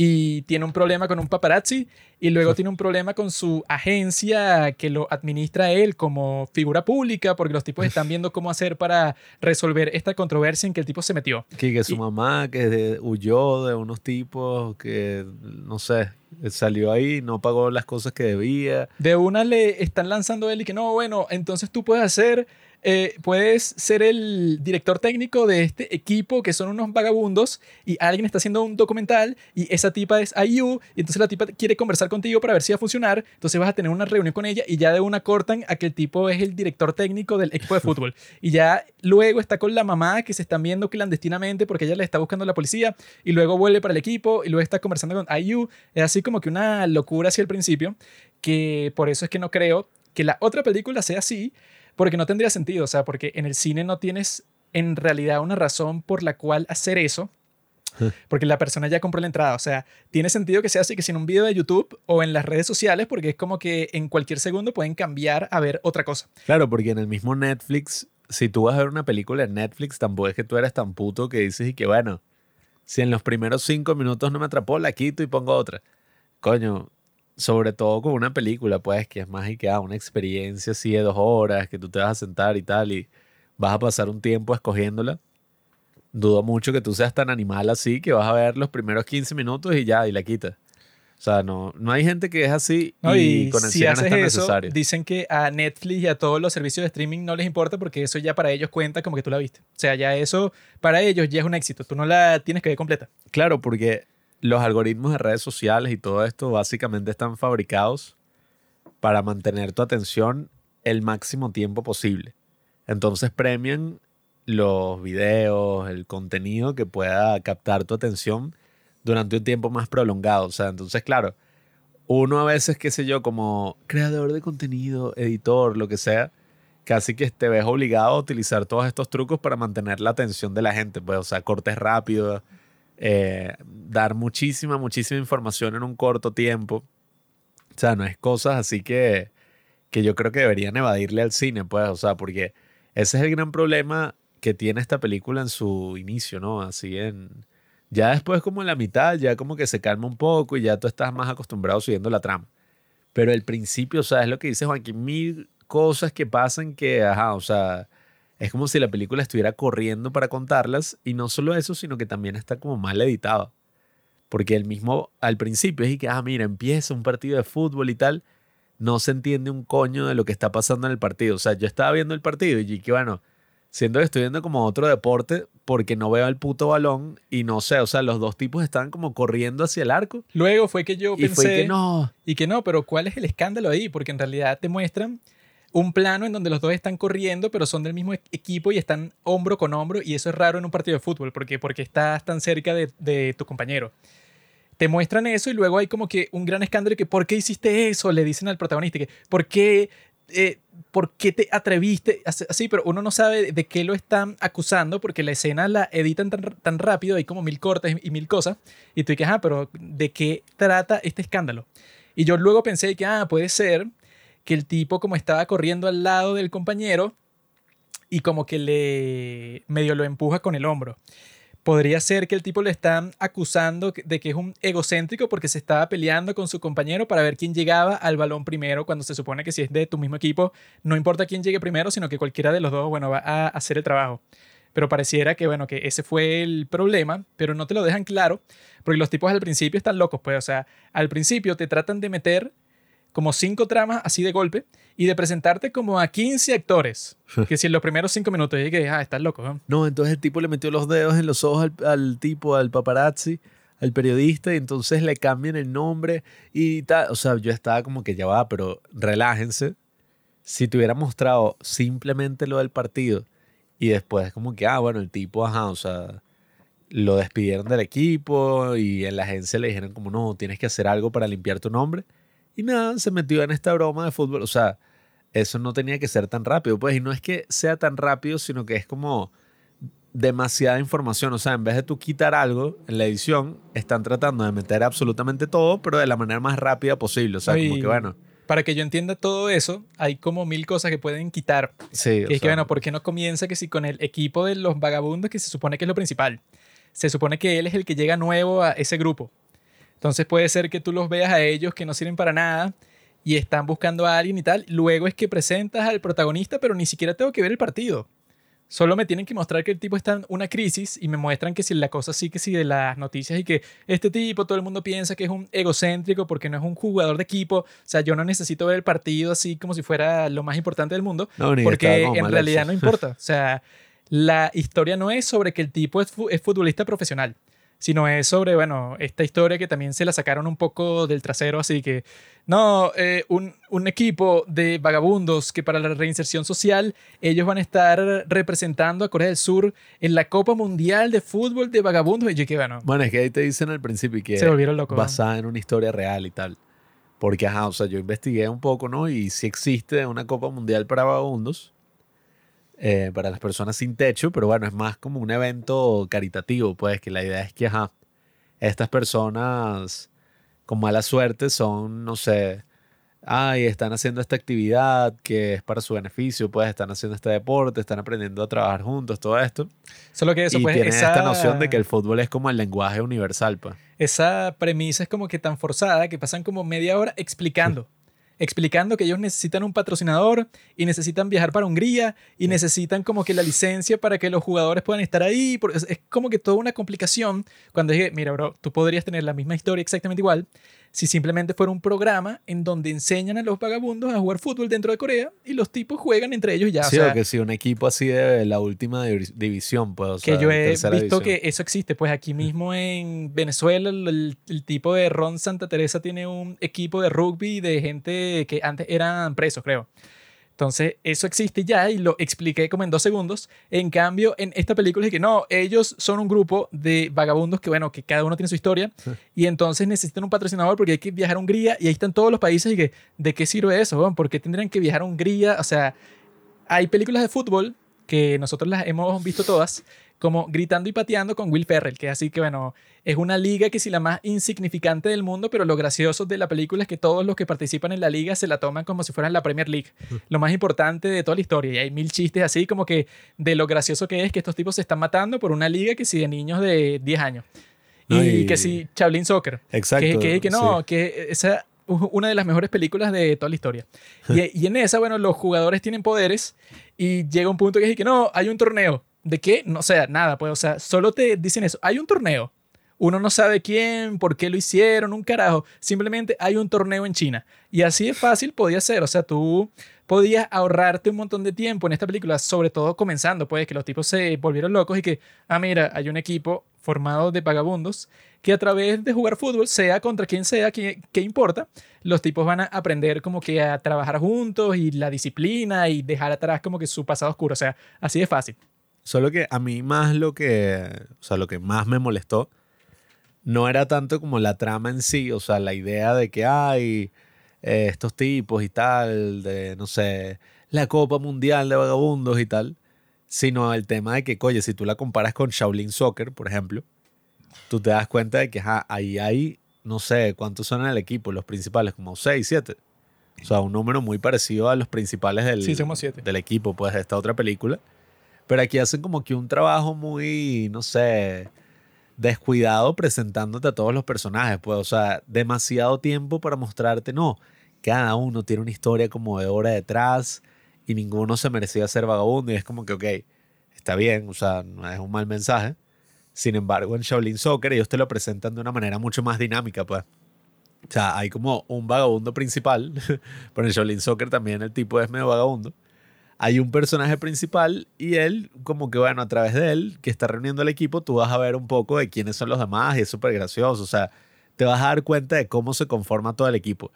y tiene un problema con un paparazzi, y luego tiene un problema con su agencia que lo administra él como figura pública, porque los tipos están viendo cómo hacer para resolver esta controversia en que el tipo se metió. Que, que su Y- mamá que de- huyó de unos tipos que, no sé, Salió ahí, no pagó las cosas que debía. De una le están lanzando a él y que no, bueno, entonces tú puedes hacer eh, puedes ser el director técnico de este equipo que son unos vagabundos y alguien está haciendo un documental y esa tipa es IU y entonces la tipa quiere conversar contigo para ver si va a funcionar, entonces vas a tener una reunión con ella y ya de una cortan a que el tipo es el director técnico del equipo de fútbol. Y ya luego está con la mamá que se están viendo clandestinamente porque ella le está buscando a la policía y luego vuelve para el equipo y luego está conversando con IU, es así como que una locura hacia el principio que por eso es que no creo que la otra película sea así, porque no tendría sentido, o sea, porque en el cine no tienes en realidad una razón por la cual hacer eso, porque la persona ya compró la entrada. O sea, tiene sentido que sea así que si en un video de YouTube o en las redes sociales, porque es como que en cualquier segundo pueden cambiar a ver otra cosa. Claro, porque en el mismo Netflix, si tú vas a ver una película en Netflix, tampoco es que tú eres tan puto que dices y que bueno, si en los primeros cinco minutos no me atrapó, la quito y pongo otra. Coño, sobre todo con una película, pues, que es más y que ah, una experiencia así de dos horas, que tú te vas a sentar y tal, y vas a pasar un tiempo escogiéndola. Dudo mucho que tú seas tan animal así que vas a ver los primeros 15 minutos y ya, y la quitas. O sea, no, no hay gente que es así y, con el si haces eso, Dicen que a Netflix y a todos los servicios de streaming no les importa porque eso ya para ellos cuenta como que tú la viste. O sea, ya eso para ellos ya es un éxito. Tú no la tienes que ver completa. Claro, porque los algoritmos de redes sociales y todo esto básicamente están fabricados para mantener tu atención el máximo tiempo posible. Entonces premian los videos, el contenido que pueda captar tu atención durante un tiempo más prolongado. O sea, entonces, claro, uno a veces, qué sé yo, como creador de contenido, editor, lo que sea, casi que te ves obligado a utilizar todos estos trucos para mantener la atención de la gente. Pues, o sea, cortes rápidos, eh, dar muchísima, muchísima información en un corto tiempo. O sea, no es cosas así que, que yo creo que deberían evadirle al cine, pues, o sea, porque ese es el gran problema que tiene esta película en su inicio, ¿no? Así en... Ya después como en la mitad, ya como que se calma un poco y ya tú estás más acostumbrado siguiendo la trama. Pero el principio, o sea, es lo que dice Joaquín, mil cosas que pasan que, ajá, o sea, es como si la película estuviera corriendo para contarlas y no solo eso, sino que también está como mal editado. Porque el mismo al principio es que, ah, mira, empieza un partido de fútbol y tal, no se entiende un coño de lo que está pasando en el partido. O sea, yo estaba viendo el partido y que, bueno, siento que estoy viendo como otro deporte porque no veo el puto balón y no sé, o sea, los dos tipos están como corriendo hacia el arco. Luego fue que yo y pensé... Fue que no. Y que no, pero ¿cuál es el escándalo ahí? Porque en realidad te muestran un plano en donde los dos están corriendo, pero son del mismo e-, equipo y están hombro con hombro, y eso es raro en un partido de fútbol, porque, porque estás tan cerca de, tu compañero. Te muestran eso y luego hay como que un gran escándalo que ¿por qué hiciste eso? Le dicen al protagonista que ¿por qué, eh, ¿por qué te atreviste? Así, pero uno no sabe de qué lo están acusando porque la escena la editan tan, tan rápido, hay como mil cortes y mil cosas, y tú dices, ah, pero ¿de qué trata este escándalo? Y yo luego pensé que, ah, puede ser que el tipo como estaba corriendo al lado del compañero y como que le medio lo empuja con el hombro. Podría ser que el tipo le están acusando de que es un egocéntrico porque se estaba peleando con su compañero para ver quién llegaba al balón primero, cuando se supone que si es de tu mismo equipo, no importa quién llegue primero, sino que cualquiera de los dos, bueno, va a hacer el trabajo. Pero pareciera que, bueno, que ese fue el problema, pero no te lo dejan claro, porque los tipos al principio están locos, pues, o sea, al principio te tratan de meter como cinco tramas así de golpe y de presentarte como a 15 actores. que si en los primeros cinco minutos dije, ah, estás loco. ¿no? entonces el tipo le metió los dedos en los ojos al, tipo, al paparazzi, al periodista, y entonces le cambian el nombre y tal. O sea, yo estaba como que ya va, pero relájense. Si te hubiera mostrado simplemente lo del partido y después como que, ah, bueno, el tipo, ajá, o sea, lo despidieron del equipo y en la agencia le dijeron como, no, tienes que hacer algo para limpiar tu nombre y nada, se metió en esta broma de fútbol. O sea, eso no tenía que ser tan rápido. Pues, y no es que sea tan rápido, sino que es como demasiada información. O sea, en vez de tú quitar algo en la edición, están tratando de meter absolutamente todo, pero de la manera más rápida posible. O sea, como que bueno. Para que yo entienda todo eso, hay como mil cosas que pueden quitar. Sí. Que es que, bueno, ¿por qué no comienza que si con el equipo de los vagabundos, que se supone que es lo principal? Se supone que él es el que llega nuevo a ese grupo. Entonces puede ser que tú los veas a ellos que no sirven para nada y están buscando a alguien y tal. Luego es que presentas al protagonista, pero ni siquiera tengo que ver el partido. Solo me tienen que mostrar que el tipo está en una crisis y me muestran que si la cosa sí que sí de las noticias y que este tipo todo el mundo piensa que es un egocéntrico porque no es un jugador de equipo. O sea, yo no necesito ver el partido así como si fuera lo más importante del mundo No, porque estaba como en realidad hecho. no importa. O sea, la historia no es sobre que el tipo es, fu- es futbolista profesional, sino es sobre, bueno, esta historia que también se la sacaron un poco del trasero, así que, no, eh, un, un equipo de vagabundos que para la reinserción social ellos van a estar representando a Corea del Sur en la Copa Mundial de Fútbol de Vagabundos. Y yo que, bueno, Bueno, es que ahí te dicen al principio que se volvieron locos. ¿no? basada en una historia real y tal. Porque, ajá, o sea, yo investigué un poco, ¿no? Y sí existe una Copa Mundial para vagabundos, eh, para las personas sin techo, pero bueno, es más como un evento caritativo, pues, que la idea es que, ajá, estas personas con mala suerte son, no sé, ay, están haciendo esta actividad que es para su beneficio, pues, están haciendo este deporte, están aprendiendo a trabajar juntos, todo esto. Solo que eso, y pues, tienen esa, esta noción de que el fútbol es como el lenguaje universal, pues. esa premisa es como que tan forzada que pasan como media hora explicando. Explicando que ellos necesitan un patrocinador y necesitan viajar para Hungría y necesitan como que la licencia para que los jugadores puedan estar ahí. es como que toda una complicación. Cuando dije, mira, bro, tú podrías tener la misma historia exactamente igual si simplemente fuera un programa en donde enseñan a los vagabundos a jugar fútbol dentro de Corea y los tipos juegan entre ellos ya. o sí, sea, o que si un equipo así de la última divi- división, pues, o que sea, yo he visto división. que eso existe. Pues aquí mismo en Venezuela, el, el- el tipo de Ron Santa Teresa tiene un equipo de rugby de gente que antes eran presos, creo. Entonces, eso existe ya y lo expliqué como en dos segundos. En cambio, en esta película es que no, ellos son un grupo de vagabundos que, bueno, que cada uno tiene su historia y entonces necesitan un patrocinador porque hay que viajar a Hungría y ahí están todos los países y que, ¿de qué sirve eso? weón? ¿Por qué tendrían que viajar a Hungría? O sea, hay películas de fútbol que nosotros las hemos visto todas, como Gritando y Pateando con Will Ferrell, que así que bueno, es una liga que sí la más insignificante del mundo, pero lo gracioso de la película es que todos los que participan en la liga se la toman como si fueran la Premier League, lo más importante de toda la historia, y hay mil chistes así como que de lo gracioso que es que estos tipos se están matando por una liga que sí de niños de 10 años. No, y, y- que sí, Shaolin Soccer. Exacto. Que, que, que no, sí. que esa una de las mejores películas de toda la historia. Y, y en esa, bueno, los jugadores tienen poderes y llega un punto que es que no, hay un torneo. ¿De qué? No, o sea, nada, pues, o sea, solo te dicen eso. Hay un torneo. Uno no sabe quién, por qué lo hicieron, un carajo. Simplemente hay un torneo en China. Y así de fácil podía ser. O sea, tú podías ahorrarte un montón de tiempo en esta película, sobre todo comenzando, pues, que los tipos se volvieron locos y que, ah, mira, hay un equipo formado de vagabundos que a través de jugar fútbol, sea contra quien sea, que, que importa, los tipos van a aprender como que a trabajar juntos y la disciplina y dejar atrás como que su pasado oscuro. O sea, así de fácil. Solo que a mí más lo que, o sea, lo que más me molestó no era tanto como la trama en sí, o sea, la idea de que hay eh, estos tipos y tal, de, no sé, la Copa Mundial de Vagabundos y tal, sino el tema de que, oye, si tú la comparas con Shaolin Soccer, por ejemplo, tú te das cuenta de que ajá, ahí hay, no sé, ¿cuántos son en el equipo? Los principales, como 6, 7. O sea, un número muy parecido a los principales del, Sí, somos siete. del equipo, pues, de esta otra película. Pero aquí hacen como que un trabajo muy, no sé, descuidado presentándote a todos los personajes, pues, o sea, demasiado tiempo para mostrarte, no, cada uno tiene una historia como de hora detrás y ninguno se merecía ser vagabundo y es como que, ok, está bien, o sea, no es un mal mensaje. Sin embargo, en Shaolin Soccer ellos te lo presentan de una manera mucho más dinámica, pues. O sea, hay como un vagabundo principal, pero en Shaolin Soccer también el tipo es medio vagabundo. Hay un personaje principal y él, como que bueno, a través de él, que está reuniendo al equipo, tú vas a ver un poco de quiénes son los demás y es súper gracioso. O sea, te vas a dar cuenta de cómo se conforma todo el equipo.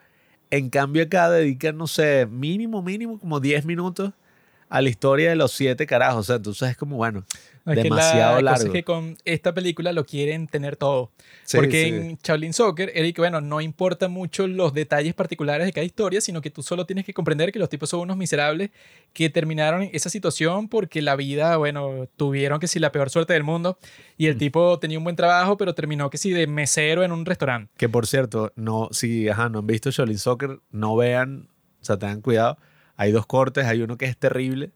En cambio, acá dedican, no sé, mínimo, mínimo, como 10 minutos a la historia de los siete carajos. O sea, entonces es como, bueno, No, es que demasiado cosa largo. es que con esta película lo quieren tener todo. Sí, Porque sí. en Shaolin Soccer, Eric, bueno, no importa mucho los detalles particulares de cada historia, sino que tú solo tienes que comprender que los tipos son unos miserables que terminaron esa situación porque la vida, bueno, tuvieron que si la peor suerte del mundo y Mm. el tipo tenía un buen trabajo, pero terminó que si de mesero en un restaurante. Que por cierto, no, si ajá, no han visto Shaolin Soccer, no vean, o sea, tengan cuidado. Hay dos cortes, hay uno que es terrible,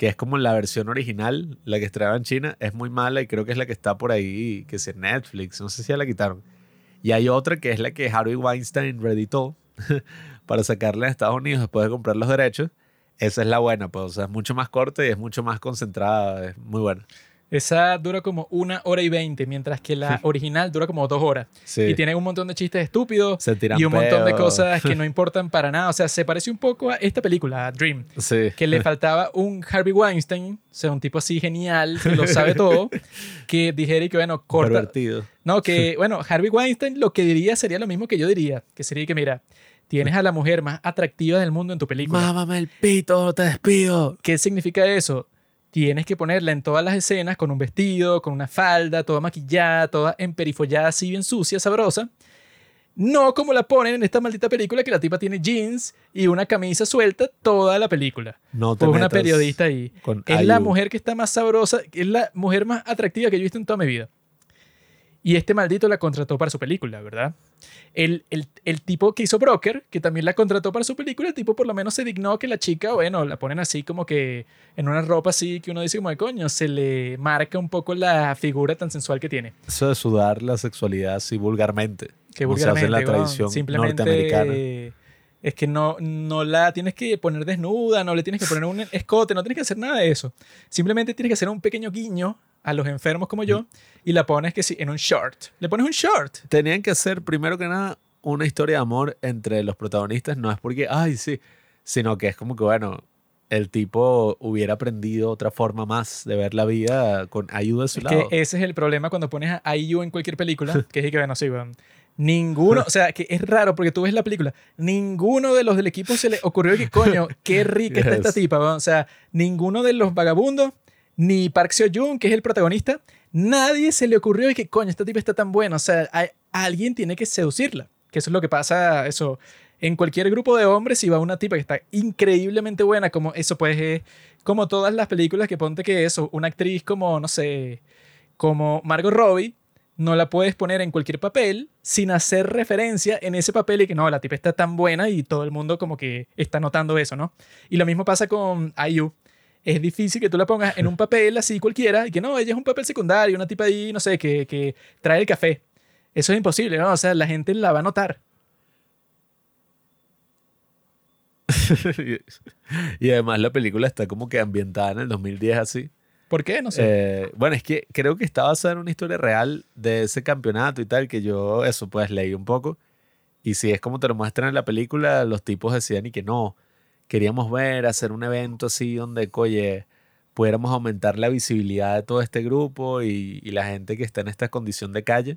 que es como la versión original, la que estrenaba en China, es muy mala y creo que es la que está por ahí, que es Netflix, no sé si ya la quitaron. Y hay otra que es la que Harvey Weinstein reeditó para sacarla en Estados Unidos después de comprar los derechos. Esa es la buena, pues, o sea, es mucho más corta y es mucho más concentrada, es muy buena. Esa dura como una hora y veinte, mientras que la original dura como dos horas. Sí. Y tiene un montón de chistes estúpidos Se tiran y un montón de cosas que no importan para nada. O sea, se parece un poco a esta película, a Dream, Sí. que le faltaba un Harvey Weinstein, o sea, un tipo así genial, que lo sabe todo, que dijera y que, bueno, corta. Pervertido. No, que, bueno, Harvey Weinstein lo que diría sería lo mismo que yo diría, que sería que, mira, tienes a la mujer más atractiva del mundo en tu película. Mámame el pito, te despido. ¿Qué significa eso? Tienes que ponerla en todas las escenas con un vestido, con una falda, toda maquillada, toda emperifollada, así bien sucia, sabrosa. No como la ponen en esta maldita película que la tipa tiene jeans y una camisa suelta toda la película. No te Pues una periodista ahí. con Es la mujer que está más sabrosa, es la mujer más atractiva que yo he visto en toda mi vida. Y este maldito la contrató para su película, ¿verdad? El, el, el tipo que hizo Broker, que también la contrató para su película, el tipo por lo menos se dignó que la chica, bueno, la ponen así como que en una ropa así que uno dice como de coño, se le marca un poco la figura tan sensual que tiene. Eso de sudar la sexualidad así vulgarmente. Que como se hace vulgarmente, en la tradición simplemente norteamericana. es que no, no la tienes que poner desnuda, no le tienes que poner un escote, no tienes que hacer nada de eso. Simplemente tienes que hacer un pequeño guiño a los enfermos como yo y la pones que sí, en un short. Le pones un short. Tenían que hacer, primero que nada, una historia de amor entre los protagonistas. No es porque, ay, sí, sino que es como que, bueno, el tipo hubiera aprendido otra forma más de ver la vida con ayuda de su Es lado. que ese es el problema cuando pones a IU en cualquier película, que es que, bueno, sí, weón. Ninguno, o sea, que es raro porque tú ves la película, ninguno de los del equipo se le ocurrió que, coño, qué rica está esta Yes. tipa. O sea, ninguno de los vagabundos, ni Park Seo Joon, que es el protagonista, nadie se le ocurrió que, coño, esta tipa está tan buena. O sea, alguien tiene que seducirla. Que eso es lo que pasa, eso. En cualquier grupo de hombres, si va una tipa que está increíblemente buena, como eso, pues, es como todas las películas que ponte que eso, una actriz como, no sé, como Margot Robbie, no la puedes poner en cualquier papel sin hacer referencia en ese papel y que no, la tipa está tan buena y todo el mundo como que está notando eso, ¿no? Y lo mismo pasa con IU. Es difícil que tú la pongas en un papel así cualquiera y que no, ella es un papel secundario, una tipa ahí, no sé, que, que trae el café. Eso es imposible, ¿no? O sea, la gente la va a notar. y además la película está como que ambientada en el 2010 así. ¿Por qué? No sé. Eh, bueno, es que creo que está basada en una historia real de ese campeonato y tal, que yo eso pues leí un poco. Y si es como te lo muestran en la película, los tipos decían y que no, queríamos ver, hacer un evento así donde, oye, pudiéramos aumentar la visibilidad de todo este grupo y, y la gente que está en esta condición de calle.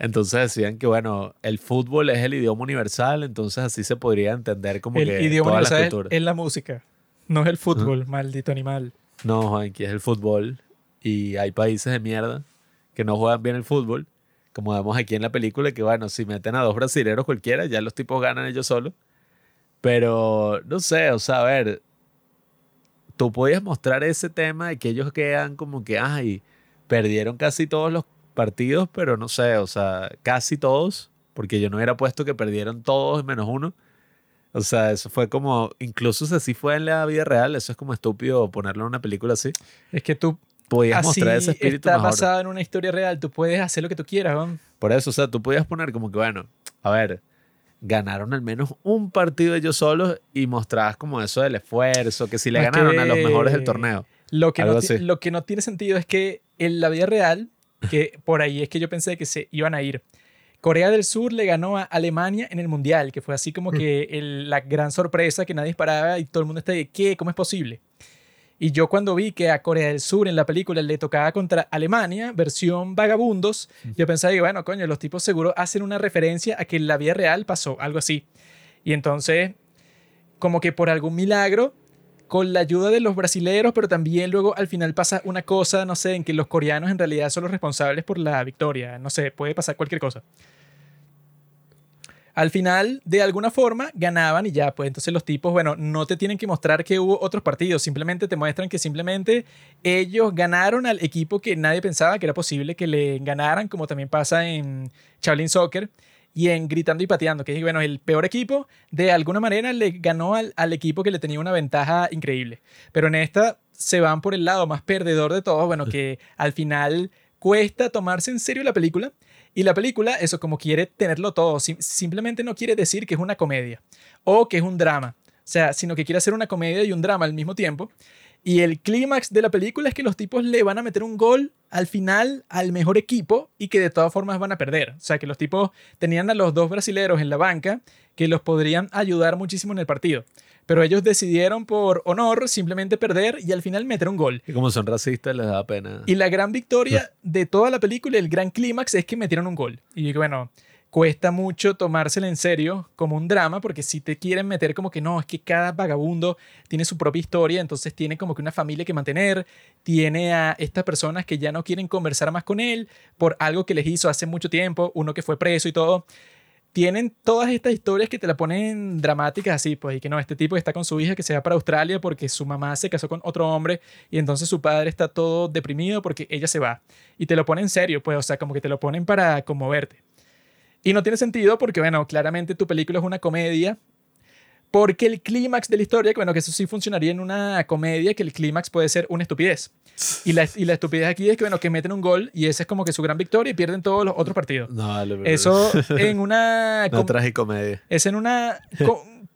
Entonces decían que, bueno, el fútbol es el idioma universal, entonces así se podría entender como el que idioma todas las universal es, culturas. es la música, no es el fútbol, maldito animal. No, Juan, aquí es el fútbol y hay países de mierda que no juegan bien el fútbol, como vemos aquí en la película, que bueno, si meten a dos brasileños cualquiera, ya los tipos ganan ellos solos. Pero, no sé, o sea, a ver, tú podías mostrar ese tema de que ellos quedan como que, ay, perdieron casi todos los partidos, pero no sé, o sea, casi todos, porque yo no hubiera puesto que perdieron todos menos uno. O sea, eso fue como, incluso si así fue en la vida real, eso es como estúpido ponerlo en una película así. Es que tú Podías así mostrar ese espíritu está mejor. basado en una historia real, tú puedes hacer lo que tú quieras, ¿no? Por eso, o sea, tú podías poner como que, bueno, a ver, ganaron al menos un partido ellos solos y mostrabas como eso del esfuerzo, que si le ganaron a los que- mejores del torneo. Lo que, no lo que no tiene sentido es que en la vida real, que por ahí es que yo pensé que se iban a ir. Corea del Sur le ganó a Alemania en el Mundial, que fue así como que el- la gran sorpresa que nadie esperaba y todo el mundo está de ¿qué? ¿Cómo es posible? Y yo cuando vi que a Corea del Sur en la película le tocaba contra Alemania, versión vagabundos, yo pensaba, que, bueno, coño, los tipos seguro hacen una referencia a que en la vida real pasó algo así. Y entonces, como que por algún milagro, con la ayuda de los brasileros, pero también luego al final pasa una cosa, no sé, en que los coreanos en realidad son los responsables por la victoria. No sé, puede pasar cualquier cosa. Al final, de alguna forma, ganaban y ya, pues entonces los tipos, bueno, no te tienen que mostrar que hubo otros partidos, simplemente te muestran que simplemente ellos ganaron al equipo que nadie pensaba que era posible que le ganaran, como también pasa en Shaolin Soccer y en Gritando y Pateando, que es, bueno, el peor equipo de alguna manera le ganó al, al equipo que le tenía una ventaja increíble. Pero en esta se van por el lado más perdedor de todo, bueno, que al final cuesta tomarse en serio la película. Y la película, eso como quiere tenerlo todo, sim- simplemente no quiere decir que es una comedia o que es un drama. O sea, sino que quiere hacer una comedia y un drama al mismo tiempo. Y el clímax de la película es que los tipos le van a meter un gol al final al mejor equipo y que de todas formas van a perder. O sea, que los tipos tenían a los dos brasileros en la banca que los podrían ayudar muchísimo en el partido. Pero ellos decidieron por honor simplemente perder y al final meter un gol. Y como son racistas, les da pena. Y la gran victoria de toda la película, el gran clímax, es que metieron un gol. Y bueno, cuesta mucho tomársela en serio como un drama, porque si te quieren meter como que no, es que cada vagabundo tiene su propia historia, entonces tiene como que una familia que mantener, tiene a estas personas que ya no quieren conversar más con él por algo que les hizo hace mucho tiempo, uno que fue preso y todo. Tienen todas estas historias que te la ponen dramáticas así, pues, y que no, este tipo está con su hija que se va para Australia porque su mamá se casó con otro hombre y entonces su padre está todo deprimido porque ella se va. Y te lo ponen en serio, pues, o sea, como que te lo ponen para conmoverte. Y no tiene sentido porque, bueno, claramente tu película es una comedia. Porque el clímax de la historia, bueno, que eso sí funcionaría en una comedia, que el clímax puede ser una estupidez. Y la, y la estupidez aquí es que, bueno, que meten un gol y esa es como que su gran victoria y pierden todos los otros partidos. No, Eso en una... Com- tragicomedia. es en una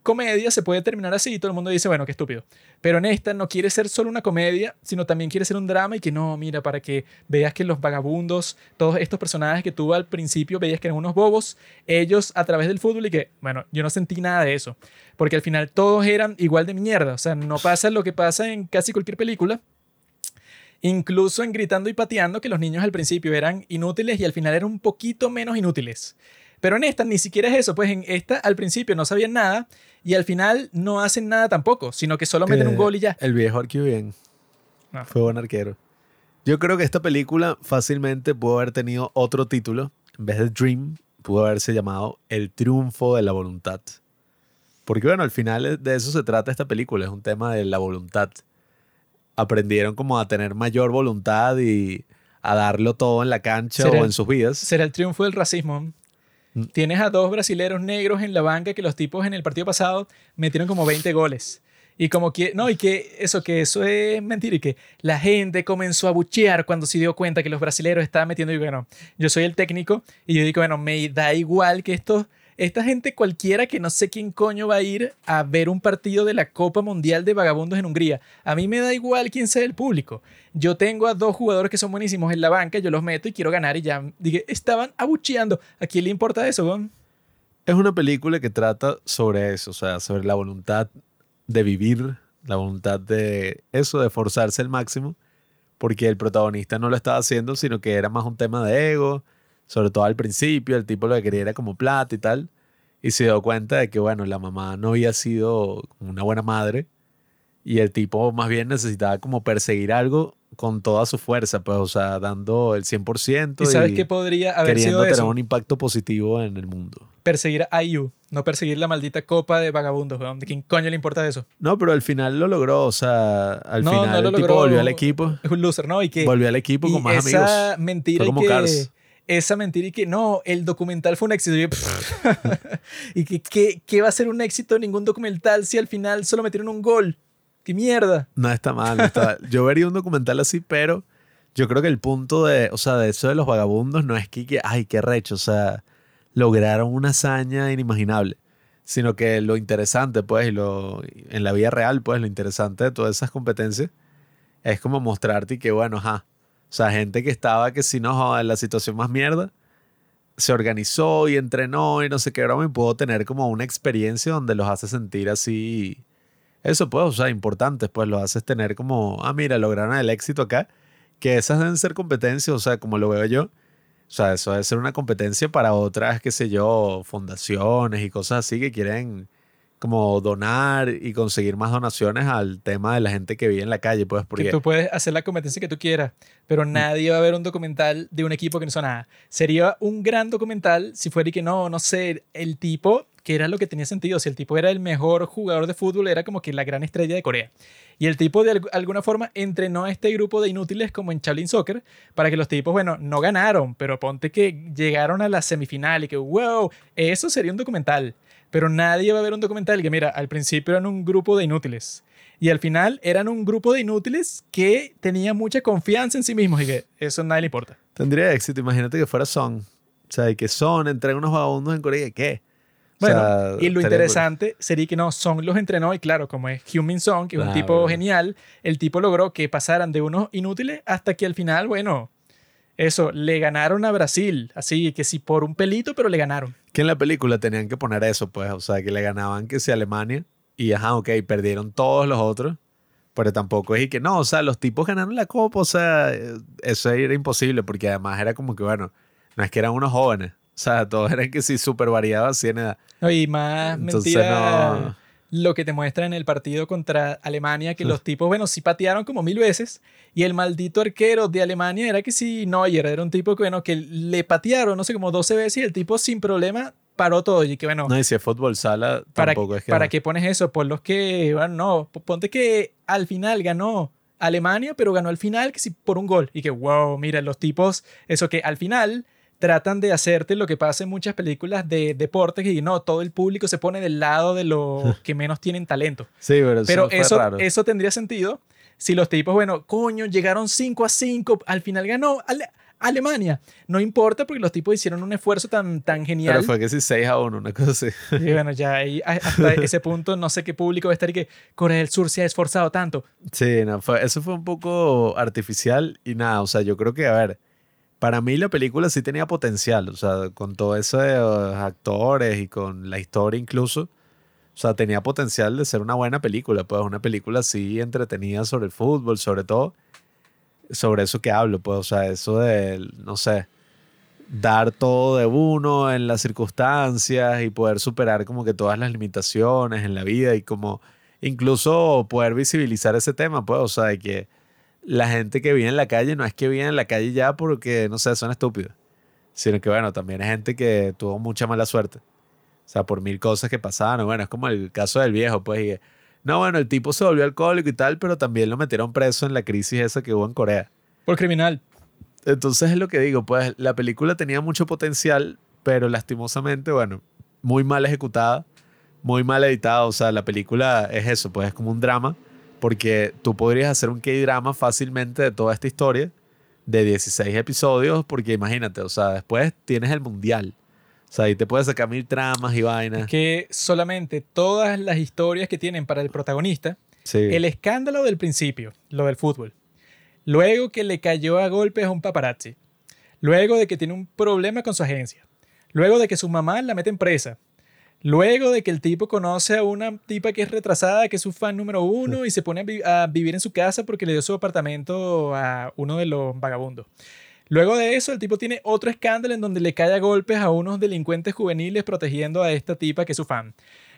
comedia, se puede terminar así y todo el mundo dice, bueno, qué estúpido. Pero en esta no quiere ser solo una comedia, sino también quiere ser un drama y que no, mira, para que veas que los vagabundos, todos estos personajes que tú al principio veías que eran unos bobos, ellos a través del fútbol y que, bueno, yo no sentí nada de eso. Porque al final todos eran igual de mierda. O sea, no pasa lo que pasa en casi cualquier película. Incluso en Gritando y Pateando, que los niños al principio eran inútiles y al final eran un poquito menos inútiles. Pero en esta ni siquiera es eso, pues en esta al principio no sabían nada y al final no hacen nada tampoco, sino que solo meten un gol y ya. El viejo Arquibien No. fue buen arquero. Yo creo que esta película fácilmente pudo haber tenido otro título. En vez de Dream, pudo haberse llamado El triunfo de la voluntad. Porque bueno, al final de eso se trata esta película, es un tema de la voluntad. Aprendieron como a tener mayor voluntad y a darlo todo en la cancha o en sus vidas. Será el triunfo del racismo. Tienes a dos brasileros negros en la banca que los tipos en el partido pasado metieron como 20 goles. Y como que, no, y que eso, que eso es mentira y que la gente comenzó a buchear cuando se dio cuenta que los brasileros estaban metiendo y bueno, yo soy el técnico y yo digo, bueno, me da igual que esto, esta gente cualquiera que no sé quién coño va a ir a ver un partido de la Copa Mundial de Vagabundos en Hungría. A mí me da igual quién sea el público. Yo tengo a dos jugadores que son buenísimos en la banca, yo los meto y quiero ganar y ya. Dije, estaban abucheando. ¿A quién le importa eso, weón? Es una película que trata sobre eso, o sea, sobre la voluntad de vivir, la voluntad de eso, de forzarse al máximo, porque el protagonista no lo estaba haciendo, sino que era más un tema de ego, sobre todo al principio, el tipo lo que quería era como plata y tal, y se dio cuenta de que, bueno, la mamá no había sido una buena madre, y el tipo más bien necesitaba como perseguir algo con toda su fuerza, pues, o sea, dando el 100% ¿Y sabes y qué podría haber queriendo sido tener eso? un impacto positivo en el mundo. Perseguir a IU, no perseguir la maldita Copa de Vagabundos, weón. ¿De quién coño le importa eso? No, pero al final lo logró. O sea, al No, final no lo el tipo logró. volvió al equipo. Es un loser, ¿no? Y que... Volvió al equipo con más esa amigos. mentira Fue y como que Cars. Esa mentira y que no el documental fue un éxito. Y, que ¿qué, qué va a ser un éxito ningún documental si al final solo metieron un gol. Qué mierda No está mal, no está mal. Yo vería un documental así, pero yo creo que el punto de, o sea, de eso de los vagabundos no es que, que, ay, qué recho, o sea, lograron una hazaña inimaginable, sino que lo interesante, pues, y lo, en la vida real, pues, lo interesante de todas esas competencias es como mostrarte que, bueno, ajá, o sea, gente que estaba que si no, joda, en la situación más mierda, se organizó y entrenó y no sé qué broma y pudo tener como una experiencia donde los hace sentir así, eso pues, o sea, importantes, pues los haces tener como, ah, mira, lograron el éxito acá, que esas deben ser competencias, o sea, como lo veo yo, o sea, eso debe ser una competencia para otras, qué sé yo, fundaciones y cosas así que quieren como donar y conseguir más donaciones al tema de la gente que vive en la calle, pues, que porque tú puedes hacer la competencia que tú quieras pero nadie va a ver un documental de un equipo que no hizo nada. Sería un gran documental si fuera y que no no sé el tipo que era lo que tenía sentido si el tipo era el mejor jugador de fútbol era como que la gran estrella de Corea. Y el tipo de alg- alguna forma entrenó a este grupo de inútiles como en Shaolin Soccer para que los tipos, bueno, no ganaron, pero ponte que llegaron a la semifinal y que, wow, eso sería un documental. Pero nadie va a ver un documental que, mira, al principio eran un grupo de inútiles. Y al final eran un grupo de inútiles que tenía mucha confianza en sí mismos y que eso a nadie le importa. tendría éxito. Imagínate que fuera Son. O sea, y que Son entrega unos vagabundos en Corea, ¿qué? O Bueno, sea, y lo interesante sería que no, Song los entrenó y claro, como es Hyun-Min Song, que es un Claro. tipo genial, el tipo logró que pasaran de unos inútiles hasta que al final, bueno, eso, le ganaron a Brasil, así que sí por un pelito, pero le ganaron. Que en la película tenían que poner eso, pues, o sea, que le ganaban que si Alemania y ajá, ok, perdieron todos los otros, pero tampoco es y que no, o sea, los tipos ganaron la copa, o sea, eso era imposible porque además era como que, bueno, no es que eran unos jóvenes, o sea, todos eran que sí súper variados así en edad. Más Entonces, mentira no. Lo que te muestra en el partido contra Alemania, que los tipos, bueno, sí patearon como mil veces, y el maldito arquero de Alemania era que sí, Neuer, era un tipo que, bueno, que le patearon, no sé, como 12 veces, y el tipo sin problema paró todo, y que bueno, No, y si es fútbol sala, ¿para, tampoco es que... ¿para qué pones eso? Por los que, bueno, no, ponte que al final ganó Alemania, pero ganó al final que sí por un gol, y que, wow, mira, los tipos, eso que al final tratan de hacerte lo que pasa en muchas películas de deportes, que no, todo el público se pone del lado de los que menos tienen talento. Sí, pero, Pero eso, raro. eso tendría sentido si los tipos, bueno, coño, llegaron 5 a 5, al final ganó Ale- Alemania. No importa porque los tipos hicieron un esfuerzo tan, tan genial. Pero fue que sí 6 a 1, una cosa así. Y bueno, ya ahí, a- hasta ese punto no sé qué público va a estar y que Corea del Sur se ha esforzado tanto. Sí, no, fue, eso fue un poco artificial y nada, o sea, yo creo que, a ver, para mí la película sí tenía potencial, o sea, con todo eso de los actores y con la historia incluso, o sea, tenía potencial de ser una buena película, pues una película así entretenida sobre el fútbol, sobre todo, sobre eso que hablo, pues, o sea, eso de, no sé, dar todo de uno en las circunstancias y poder superar como que todas las limitaciones en la vida y como incluso poder visibilizar ese tema, pues, o sea, de que la gente que vive en la calle no es que vive en la calle ya porque, no sé, son estúpidos, sino que, bueno, también hay gente que tuvo mucha mala suerte. O sea, por mil cosas que pasaron. Bueno, es como el caso del viejo, pues, y no, bueno, el tipo se volvió alcohólico y tal, pero también lo metieron preso en la crisis esa que hubo en Corea. Por criminal. Entonces es lo que digo, pues la película tenía mucho potencial, pero lastimosamente, bueno, muy mal ejecutada, muy mal editada. O sea, la película es eso, pues es como un drama, porque tú podrías hacer un K-drama fácilmente de toda esta historia de 16 episodios, porque imagínate, o sea, después tienes el mundial. O sea, ahí te puedes sacar mil tramas y vainas. Que solamente todas las historias que tienen para el protagonista, Sí. el escándalo del principio, lo del fútbol. Luego que le cayó a golpes a un paparazzi. Luego de que tiene un problema con su agencia. Luego de que su mamá la mete en presa. Luego de que el tipo conoce a una tipa que es retrasada, que es su fan número uno, y se pone a, vi- a vivir en su casa porque le dio su apartamento a uno de los vagabundos. Luego de eso, el tipo tiene otro escándalo en donde le cae a golpes a unos delincuentes juveniles protegiendo a esta tipa que es su fan.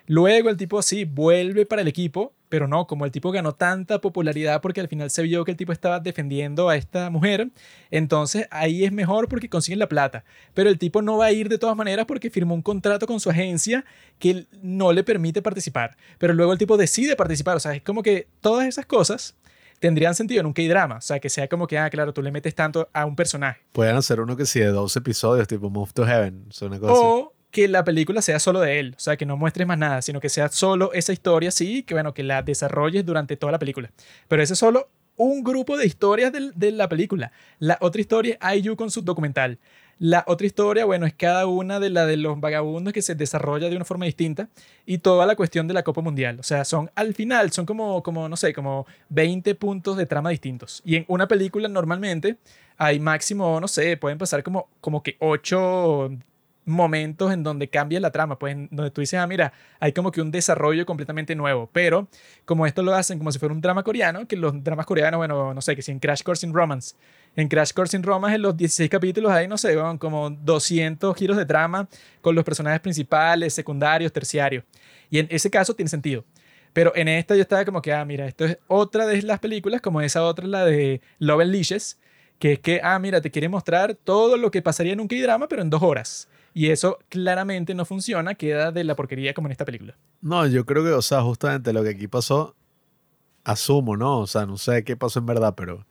Luego el tipo sí vuelve para el equipo, pero no, como el tipo ganó tanta popularidad porque al final se vio que el tipo estaba defendiendo a esta mujer, entonces ahí es mejor porque consiguen la plata. Pero el tipo no va a ir de todas maneras porque firmó un contrato con su agencia que no le permite participar. Pero luego el tipo decide participar, o sea, es como que todas esas cosas tendrían sentido en un K-drama, o sea, que sea como que, ah, claro, tú le metes tanto a un personaje. Pueden hacer uno que sí de dos episodios, tipo Move to Heaven. O sea, una cosa. O que la película sea solo de él, o sea, que no muestres más nada, sino que sea solo esa historia, sí, que bueno, que la desarrolles durante toda la película. Pero ese es solo un grupo de historias del- de, la película. La otra historia es IU con su documental. La otra historia, bueno, es cada una de la de los vagabundos que se desarrolla de una forma distinta y toda la cuestión de la Copa Mundial. O sea, son al final, son como, como no sé, como 20 puntos de trama distintos. Y en una película normalmente hay máximo, no sé, pueden pasar como, como que 8 momentos en donde cambia la trama, pues donde tú dices, ah, mira, hay como que un desarrollo completamente nuevo, pero como esto lo hacen como si fuera un drama coreano, que los dramas coreanos, bueno, no sé, que si en Crash Course in Romance, en Crash Course in Romance en los 16 capítulos hay, no sé, como 200 giros de trama con los personajes principales, secundarios, terciarios, y en ese caso tiene sentido. Pero en esta yo estaba como que, ah, mira, esto es otra de las películas, como esa otra, la de Love and Leashes, que es que, ah, mira, te quiere mostrar todo lo que pasaría en un K-drama, pero en dos horas. Y eso claramente no funciona, queda de la porquería como en esta película. No, yo creo que, o sea, justamente lo que aquí pasó, asumo, ¿no? O sea, no sé qué pasó en verdad, pero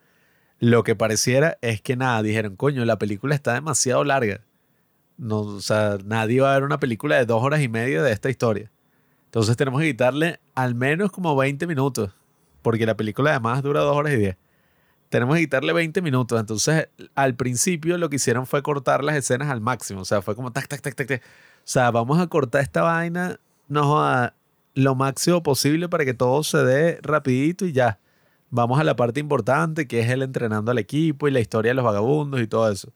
lo que pareciera es que nada, dijeron, coño, la película está demasiado larga. No, o sea, nadie va a ver una película de dos horas y media de esta historia. Entonces tenemos que quitarle al menos como 20 minutos, porque la película además dura dos horas y diez. Tenemos que quitarle 20 minutos. Entonces, al principio lo que hicieron fue cortar las escenas al máximo. O sea, fue como tac, tac, tac, tac, tac. O sea, vamos a cortar esta vaina, no a lo máximo posible para que todo se dé rapidito y ya. Vamos a la parte importante, que es el entrenando al equipo y la historia de los vagabundos y todo eso.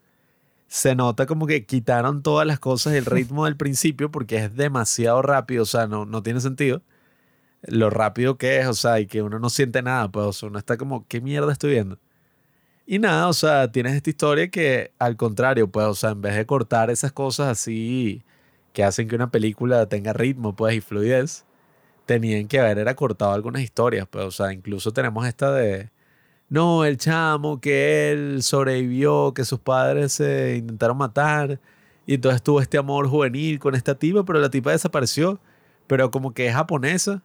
Se nota como que quitaron todas las cosas del ritmo del principio porque es demasiado rápido, o sea, no, no tiene sentido lo rápido que es, o sea, y que uno no siente nada, pues, o sea, uno está como, ¿qué mierda estoy viendo? Y nada, o sea, tienes esta historia que al contrario, pues, o sea, en vez de cortar esas cosas así que hacen que una película tenga ritmo, pues, y fluidez, tenían que haber era cortado algunas historias, pues, o sea, incluso tenemos esta de, no, el chamo, que él sobrevivió, que sus padres se intentaron matar, y entonces tuvo este amor juvenil con esta tipa, pero la tipa desapareció, pero como que es japonesa,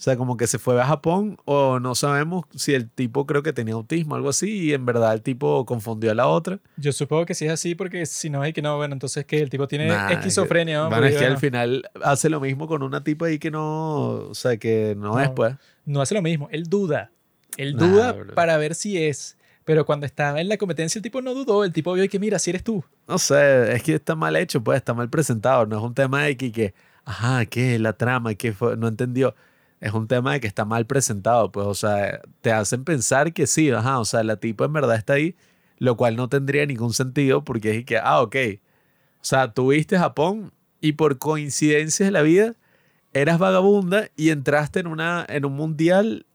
o sea, como que se fue a Japón o no sabemos si el tipo creo que tenía autismo o algo así y en verdad el tipo confundió a la otra. Yo supongo que sí es así porque si no hay que no, bueno, entonces que el tipo tiene esquizofrenia. Bueno, es que al final hace lo mismo con una tipa ahí que no, o sea, que no, es pues. No hace lo mismo, él duda. Él duda para ver si es. Pero cuando estaba en la competencia el tipo no dudó, el tipo vio que mira, si eres tú. No sé, es que está mal hecho, pues está mal presentado, no es un tema de que, que ajá, ¿qué? La trama, ¿qué fue? No entendió es un tema de que está mal presentado, pues, o sea, te hacen pensar que sí, ajá, o sea, la tipa en verdad está ahí, lo cual no tendría ningún sentido porque es que, ah, ok, o sea, tuviste Japón y por coincidencias de la vida eras vagabunda y entraste en, una, en un mundial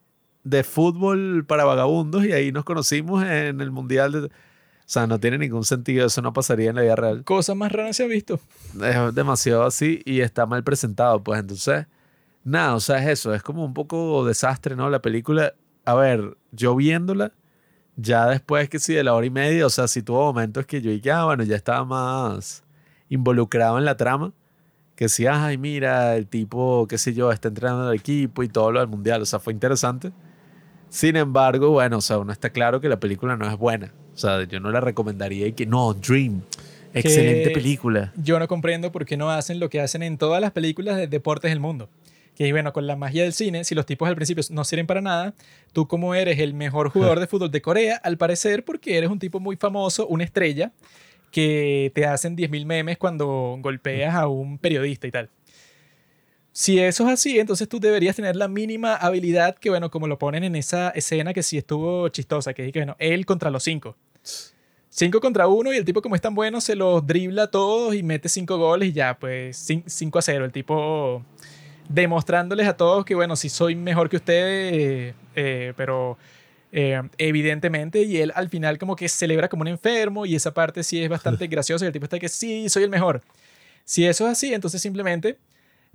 de fútbol para vagabundos y ahí nos conocimos en el mundial de... O sea, no tiene ningún sentido, eso no pasaría en la vida real. Cosa más rara se ha visto. Es demasiado así y está mal presentado, pues entonces nada, o sea, es eso, es como un poco desastre, ¿no? La película, a ver, yo viéndola, ya después que sí, de la hora y media, o sea, sí tuvo momentos que yo dije, ah, bueno, ya estaba más involucrado en la trama, que sí, ay, mira, el tipo, qué sé yo, está entrenando al equipo y todo lo del mundial, o sea, fue interesante. Sin embargo, bueno, o sea, uno está claro que la película no es buena. O sea, yo no la recomendaría y que no, Dream. Excelente película. Yo no comprendo por qué no hacen lo que hacen en todas las películas de deportes del mundo que bueno, con la magia del cine, si los tipos al principio no sirven para nada, tú como eres el mejor jugador de fútbol de Corea, al parecer porque eres un tipo muy famoso, una estrella, que te hacen 10.000 memes cuando golpeas a un periodista y tal. Si eso es así, entonces tú deberías tener la mínima habilidad que, bueno, como lo ponen en esa escena que sí estuvo chistosa, que es que, bueno, él contra los cinco. Cinco contra uno y el tipo como es tan bueno se los dribla a todos y mete cinco goles y ya, pues 5 a 0. El tipo demostrándoles a todos que, bueno, sí soy mejor que ustedes, eh, pero eh, evidentemente, y él al final como que celebra como un enfermo y esa parte sí es bastante graciosa y el tipo está que sí, soy el mejor. Si eso es así, entonces simplemente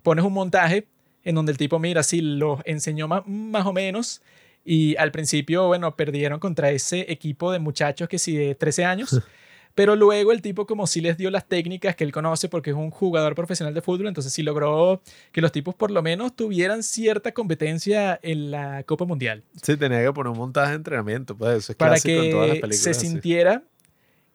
pones un montaje en donde el tipo, mira, sí, los enseñó más, más o menos y al principio, bueno, perdieron contra ese equipo de muchachos que sí de 13 años. Pero luego el tipo como sí les dio las técnicas que él conoce porque es un jugador profesional de fútbol, entonces sí logró que los tipos por lo menos tuvieran cierta competencia en la Copa Mundial. Sí, tenía que poner un montaje de entrenamiento, pues Para que se sintiera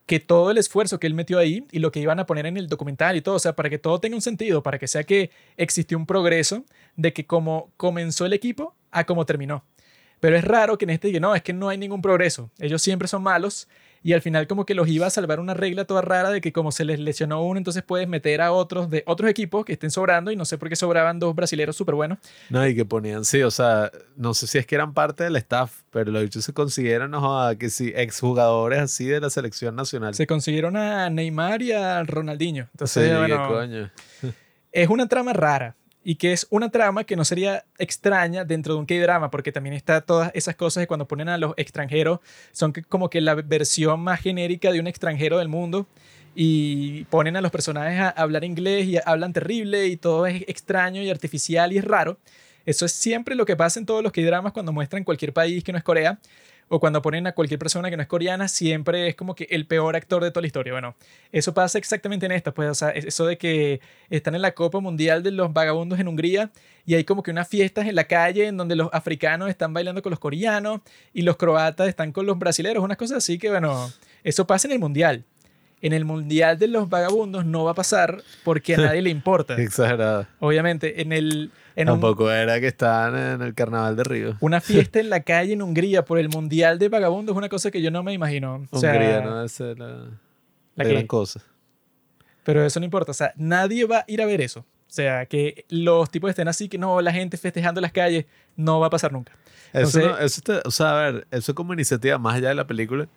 que todo el esfuerzo que él metió ahí y lo que iban a poner en el documental y todo, o sea, para que todo tenga un sentido, para que sea que existió un progreso de que como comenzó el equipo a como terminó. Pero es raro que en este diga, no, es que no hay ningún progreso. Ellos siempre son malos y al final como que los iba a salvar una regla toda rara de que como se les lesionó uno, entonces puedes meter a otros de otros equipos que estén sobrando y no sé por qué sobraban dos brasileros súper buenos. No, y que ponían, sí, o sea, no sé si es que eran parte del staff, pero los dicho se consiguieron, no, que sí, exjugadores así de la selección nacional. Se consiguieron a Neymar y a Ronaldinho. Entonces, bueno, es una trama rara y que es una trama que no sería extraña dentro de un K-drama, porque también está todas esas cosas de cuando ponen a los extranjeros, son como que la versión más genérica de un extranjero del mundo y ponen a los personajes a hablar inglés y hablan terrible y todo es extraño y artificial y raro. Eso es siempre lo que pasa en todos los K-dramas cuando muestran cualquier país que no es Corea o cuando ponen a cualquier persona que no es coreana, siempre es como que el peor actor de toda la historia. Bueno, eso pasa exactamente en esta, pues, o sea, eso de que están en la Copa Mundial de los Vagabundos en Hungría y hay como que unas fiestas en la calle en donde los africanos están bailando con los coreanos y los croatas están con los brasileños, unas cosas así que, bueno, eso pasa en el Mundial. En el Mundial de los Vagabundos no va a pasar porque a nadie le importa. Exagerado. Obviamente, en el En un- Tampoco era que estaban en el carnaval de Río. una fiesta en la calle en Hungría por el Mundial de Vagabundos es una cosa que yo no me imagino. O sea, Hungría no ser la, ¿la gran cosa. Pero eso no importa. O sea, nadie va a ir a ver eso. O sea, que los tipos estén así, que no, la gente festejando en las calles, no va a pasar nunca. Eso, no- eso está- o sea, a ver, eso como iniciativa más allá de la película,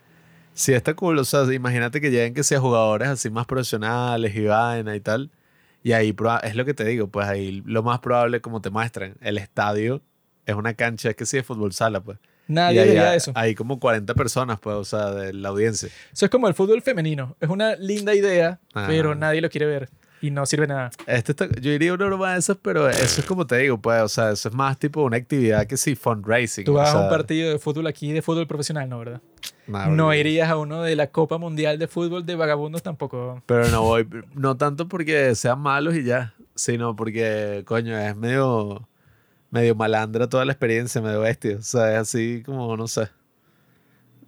sí está cool. O sea, imagínate que lleguen que sean jugadores así más profesionales y vaina y tal. Y ahí es lo que te digo, pues ahí lo más probable, como te muestran, el estadio es una cancha, es que sí es fútbol sala, pues. Nadie hay, eso. hay como 40 personas, pues, o sea, de la audiencia. Eso es como el fútbol femenino. Es una linda idea, Ah. pero nadie lo quiere ver y no sirve nada. Este está- yo iría a una broma de esas, pero eso es como te digo, pues, o sea, eso es más tipo una actividad que sí, fundraising. Tú o vas a un partido de fútbol aquí, de fútbol profesional, ¿no, verdad? nah, No irías a uno de la Copa Mundial de Fútbol de Vagabundos tampoco. Pero no voy, no tanto porque sean malos y ya, sino porque, coño, es medio, medio malandra toda la experiencia, medio bestia. O sea, es así como, no sé.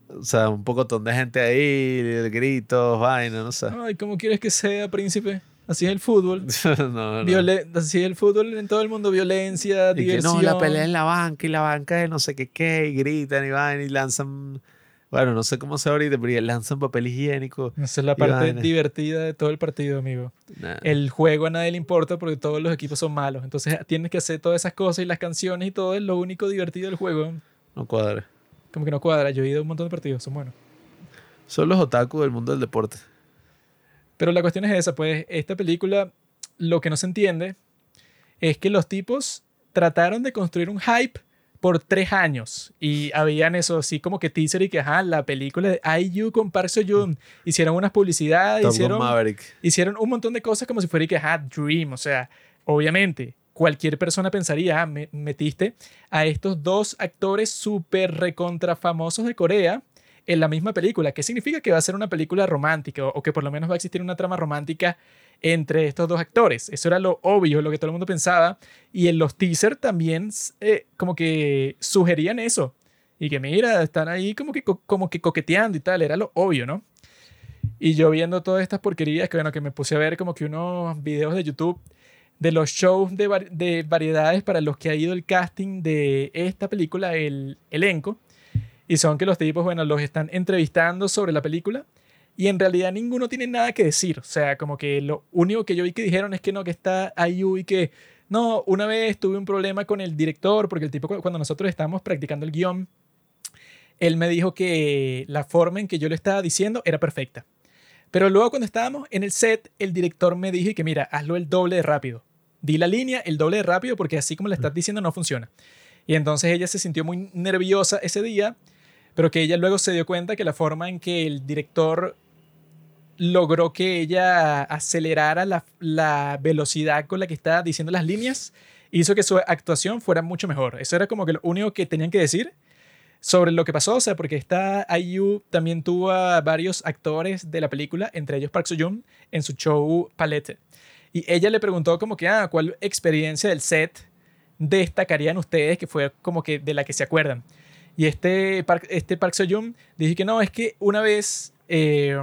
O sea, un pocotón de gente ahí, gritos, vaina, no sé. Ay, ¿cómo quieres que sea, príncipe? Así es el fútbol. no, no. Violen- así es el fútbol en todo el mundo. Violencia, Y que diversión. no, la pelea en la banca y la banca de no sé qué qué, y gritan y van y lanzan, bueno, no sé cómo se ahorita, pero lanzan papel higiénico. Esa es la parte vaina. divertida de todo el partido, amigo. Nah. El juego a nadie le importa porque todos los equipos son malos. Entonces tienes que hacer todas esas cosas y las canciones y todo es lo único divertido del juego. No cuadra. Como que no cuadra. Yo he ido a un montón de partidos, son buenos. Son los otaku del mundo del deporte. Pero la cuestión es esa, pues esta película lo que no se entiende es que los tipos trataron de construir un hype por tres años y habían eso así como que teaser y que ajá, la película de IU con Park Seo-joon hicieron unas publicidades, Top hicieron, un montón de cosas como si fuera y que ajá, Dream, o sea, obviamente cualquier persona pensaría, ah, me- metiste a estos dos actores súper recontra famosos de Corea en la misma película. ¿Qué significa que va a ser una película romántica o, que por lo menos va a existir una trama romántica entre estos dos actores? Eso era lo obvio, lo que todo el mundo pensaba. Y en los teasers también eh, como que sugerían eso. Y que mira, están ahí como que, co- como que coqueteando y tal, era lo obvio, ¿no? Y yo viendo todas estas porquerías, que bueno, que me puse a ver como que unos videos de YouTube de los shows de, de variedades para los que ha ido el casting de esta película, el elenco. Y son que los tipos, bueno, los están entrevistando sobre la película y en realidad ninguno tiene nada que decir. O sea, como que lo único que yo vi que dijeron es que no, que está IU y que no, una vez tuve un problema con el director porque el tipo cu- cuando nosotros estábamos practicando el guion, él me dijo que la forma en que yo le estaba diciendo era perfecta. Pero luego cuando estábamos en el set, el director me dijo que mira, hazlo el doble de rápido. Di la línea el doble de rápido porque así como le estás diciendo no funciona. Y entonces ella se sintió muy nerviosa ese día, pero que ella luego se dio cuenta que la forma en que el director logró que ella acelerara la, la velocidad con la que estaba diciendo las líneas hizo que su actuación fuera mucho mejor. Eso era como que lo único que tenían que decir sobre lo que pasó, o sea, porque esta IU también tuvo a varios actores de la película, entre ellos Park Seo-joon, en su show Palette. Y ella le preguntó como que, ah, ¿cuál experiencia del set destacarían ustedes que fue como que de la que se acuerdan? Y este Park, este Park dijo que no, es que una vez eh,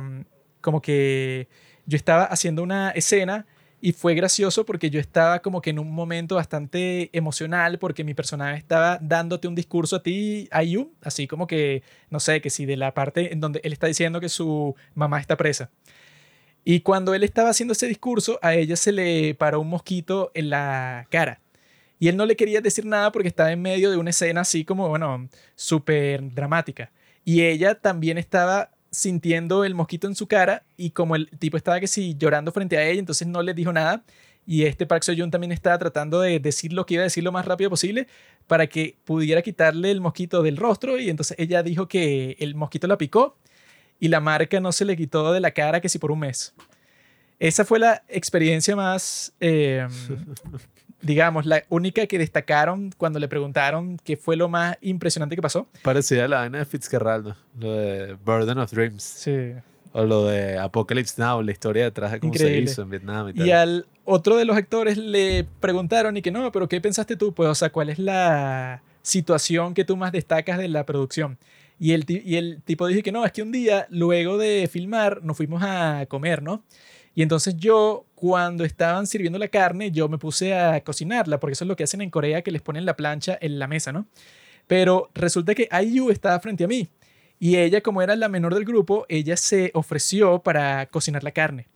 como que yo estaba haciendo una escena y fue gracioso porque yo estaba como que en un momento bastante emocional porque mi personaje estaba dándote un discurso a ti, Ayu, así como que, no sé, que si de la parte en donde él está diciendo que su mamá está presa. Y cuando él estaba haciendo ese discurso, a ella se le paró un mosquito en la cara. Y él no le quería decir nada porque estaba en medio de una escena así como, bueno, súper dramática. Y ella también estaba sintiendo el mosquito en su cara y como el tipo estaba que sí llorando frente a ella, entonces no le dijo nada. Y este Park Seo-joon también estaba tratando de decir lo que iba a decir lo más rápido posible para que pudiera quitarle el mosquito del rostro. Y entonces ella dijo que el mosquito la picó y la marca no se le quitó de la cara que sí por un mes. Esa fue la experiencia más, eh, digamos, la única que destacaron cuando le preguntaron qué fue lo más impresionante que pasó. Parecida a la vaina de Fitzgerald, lo de Burden of Dreams. Sí. O lo de Apocalypse Now, la historia detrás de cómo Increíble. se hizo en Vietnam y tal. Y al otro de los actores le preguntaron y que no, pero ¿qué pensaste tú? Pues, o sea, ¿cuál es la situación que tú más destacas de la producción? Y el, y el tipo dijo que no, es que un día, luego de filmar, nos fuimos a comer, ¿no? Y entonces yo, cuando estaban sirviendo la carne, yo me puse a cocinarla, porque eso es lo que hacen en Corea, que les ponen la plancha en la mesa, ¿no? Pero resulta que IU estaba frente a mí. Y ella, como era la menor del grupo, ella se ofreció para cocinar la carne.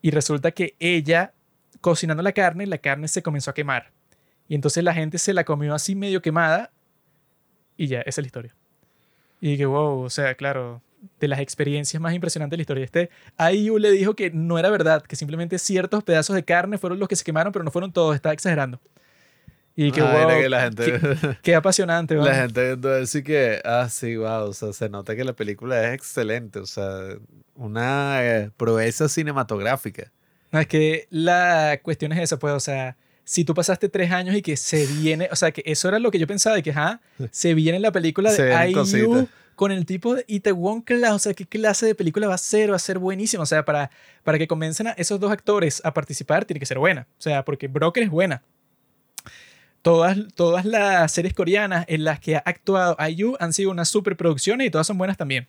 Y resulta que ella, cocinando la carne, la carne se comenzó a quemar. Y entonces la gente se la comió así medio quemada. Y ya, esa es la historia. Y que, wow, o sea, claro, de las experiencias más impresionantes de la historia. Este IU le dijo que no era verdad, que simplemente ciertos pedazos de carne fueron los que se quemaron, pero no fueron todos, estaba exagerando. Y que, Ah, wow, que la gente, qué, qué apasionante. la ¿verdad? gente viendo eso y que, ah, sí, wow, o sea, se nota que la película es excelente, o sea, una eh, proeza cinematográfica. No, es que la cuestión es esa, pues, o sea, si tú pasaste tres años y que se viene, o sea, que eso era lo que yo pensaba, de que, ajá, se viene la película de IU cositas. Con el tipo de Itaewon Class, o sea, ¿qué clase de película va a ser? Va a ser buenísima, o sea, para, para que convencen a esos dos actores a participar, tiene que ser buena, o sea, porque Broker es buena. Todas, todas las series coreanas en las que ha actuado IU han sido unas superproducciones y todas son buenas también.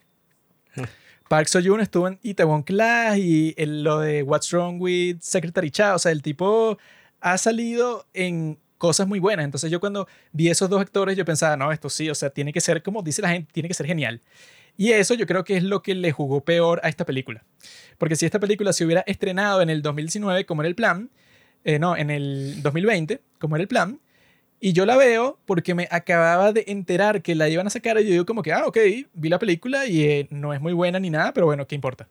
Park Seo-joon estuvo en Itaewon Class y en lo de What's Wrong with Secretary Cha. O sea, el tipo ha salido en cosas muy buenas. Entonces yo cuando vi esos dos actores yo pensaba, no, esto sí, o sea, tiene que ser, como dice la gente, tiene que ser genial. Y eso yo creo que es lo que le jugó peor a esta película. Porque si esta película se hubiera estrenado en el 2019 como era el plan, eh, no, en el 2020 como era el plan, y yo la veo porque me acababa de enterar que la iban a sacar y yo digo como que, ah, ok, vi la película y eh, no es muy buena ni nada, pero bueno, ¿qué importa?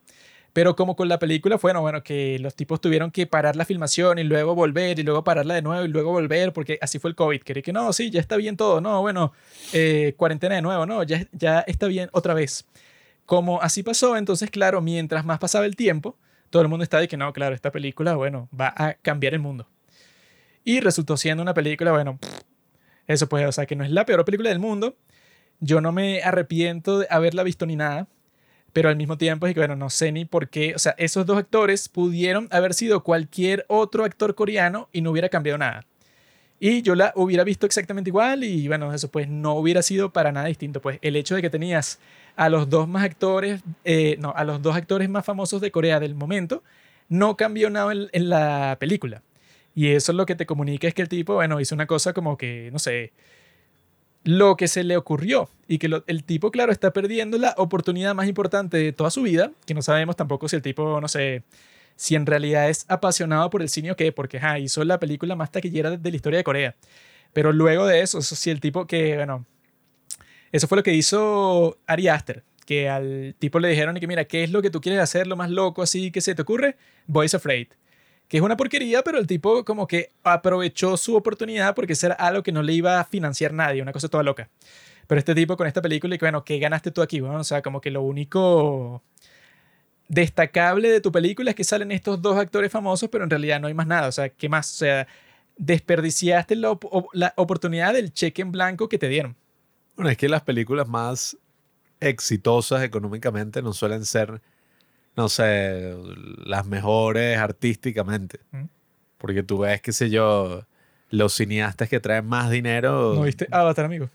Pero como con la película bueno, bueno, que los tipos tuvieron que parar la filmación y luego volver y luego pararla de nuevo y luego volver porque así fue el COVID. Quería que no, sí, ya está bien todo, no, bueno, eh, cuarentena de nuevo, no, ya, ya está bien otra vez. Como así pasó, entonces, claro, mientras más pasaba el tiempo, todo el mundo estaba de que no, claro, esta película, bueno, va a cambiar el mundo. Y resultó siendo una película, bueno, eso pues, o sea, que no es la peor película del mundo. Yo no me arrepiento de haberla visto ni nada, pero al mismo tiempo es que, bueno, no sé ni por qué, o sea, esos dos actores pudieron haber sido cualquier otro actor coreano y no hubiera cambiado nada. Y yo la hubiera visto exactamente igual y bueno, eso pues no hubiera sido para nada distinto. Pues el hecho de que tenías a los dos más actores, eh, no, a los dos actores más famosos de Corea del momento, no cambió nada en, en la película. Y eso es lo que te comunica es que el tipo, bueno, hizo una cosa como que, no sé, lo que se le ocurrió. Y que el tipo, claro, está perdiendo la oportunidad más importante de toda su vida, que no sabemos tampoco si el tipo, no sé, si en realidad es apasionado por el cine o qué, porque ja, hizo la película más taquillera de, de la historia de Corea. Pero luego de eso, eso sí, el tipo que, bueno, eso fue lo que hizo Ari Aster, que al tipo le dijeron que mira, ¿qué es lo que tú quieres hacer, lo más loco así que se te ocurre? Boys Afraid. Que es una porquería, pero el tipo como que aprovechó su oportunidad porque era algo que no le iba a financiar nadie, una cosa toda loca. Pero este tipo con esta película y que bueno, ¿qué ganaste tú aquí? Bueno, o sea, como que lo único destacable de tu película es que salen estos dos actores famosos, pero en realidad no hay más nada. O sea, ¿qué más? O sea, desperdiciaste la, la oportunidad del cheque en blanco que te dieron. Bueno, es que las películas más exitosas económicamente no suelen ser, no sé, las mejores artísticamente. Mm. Porque tú ves, qué sé yo, los cineastas que traen más dinero. ¿No viste Avatar, amigo?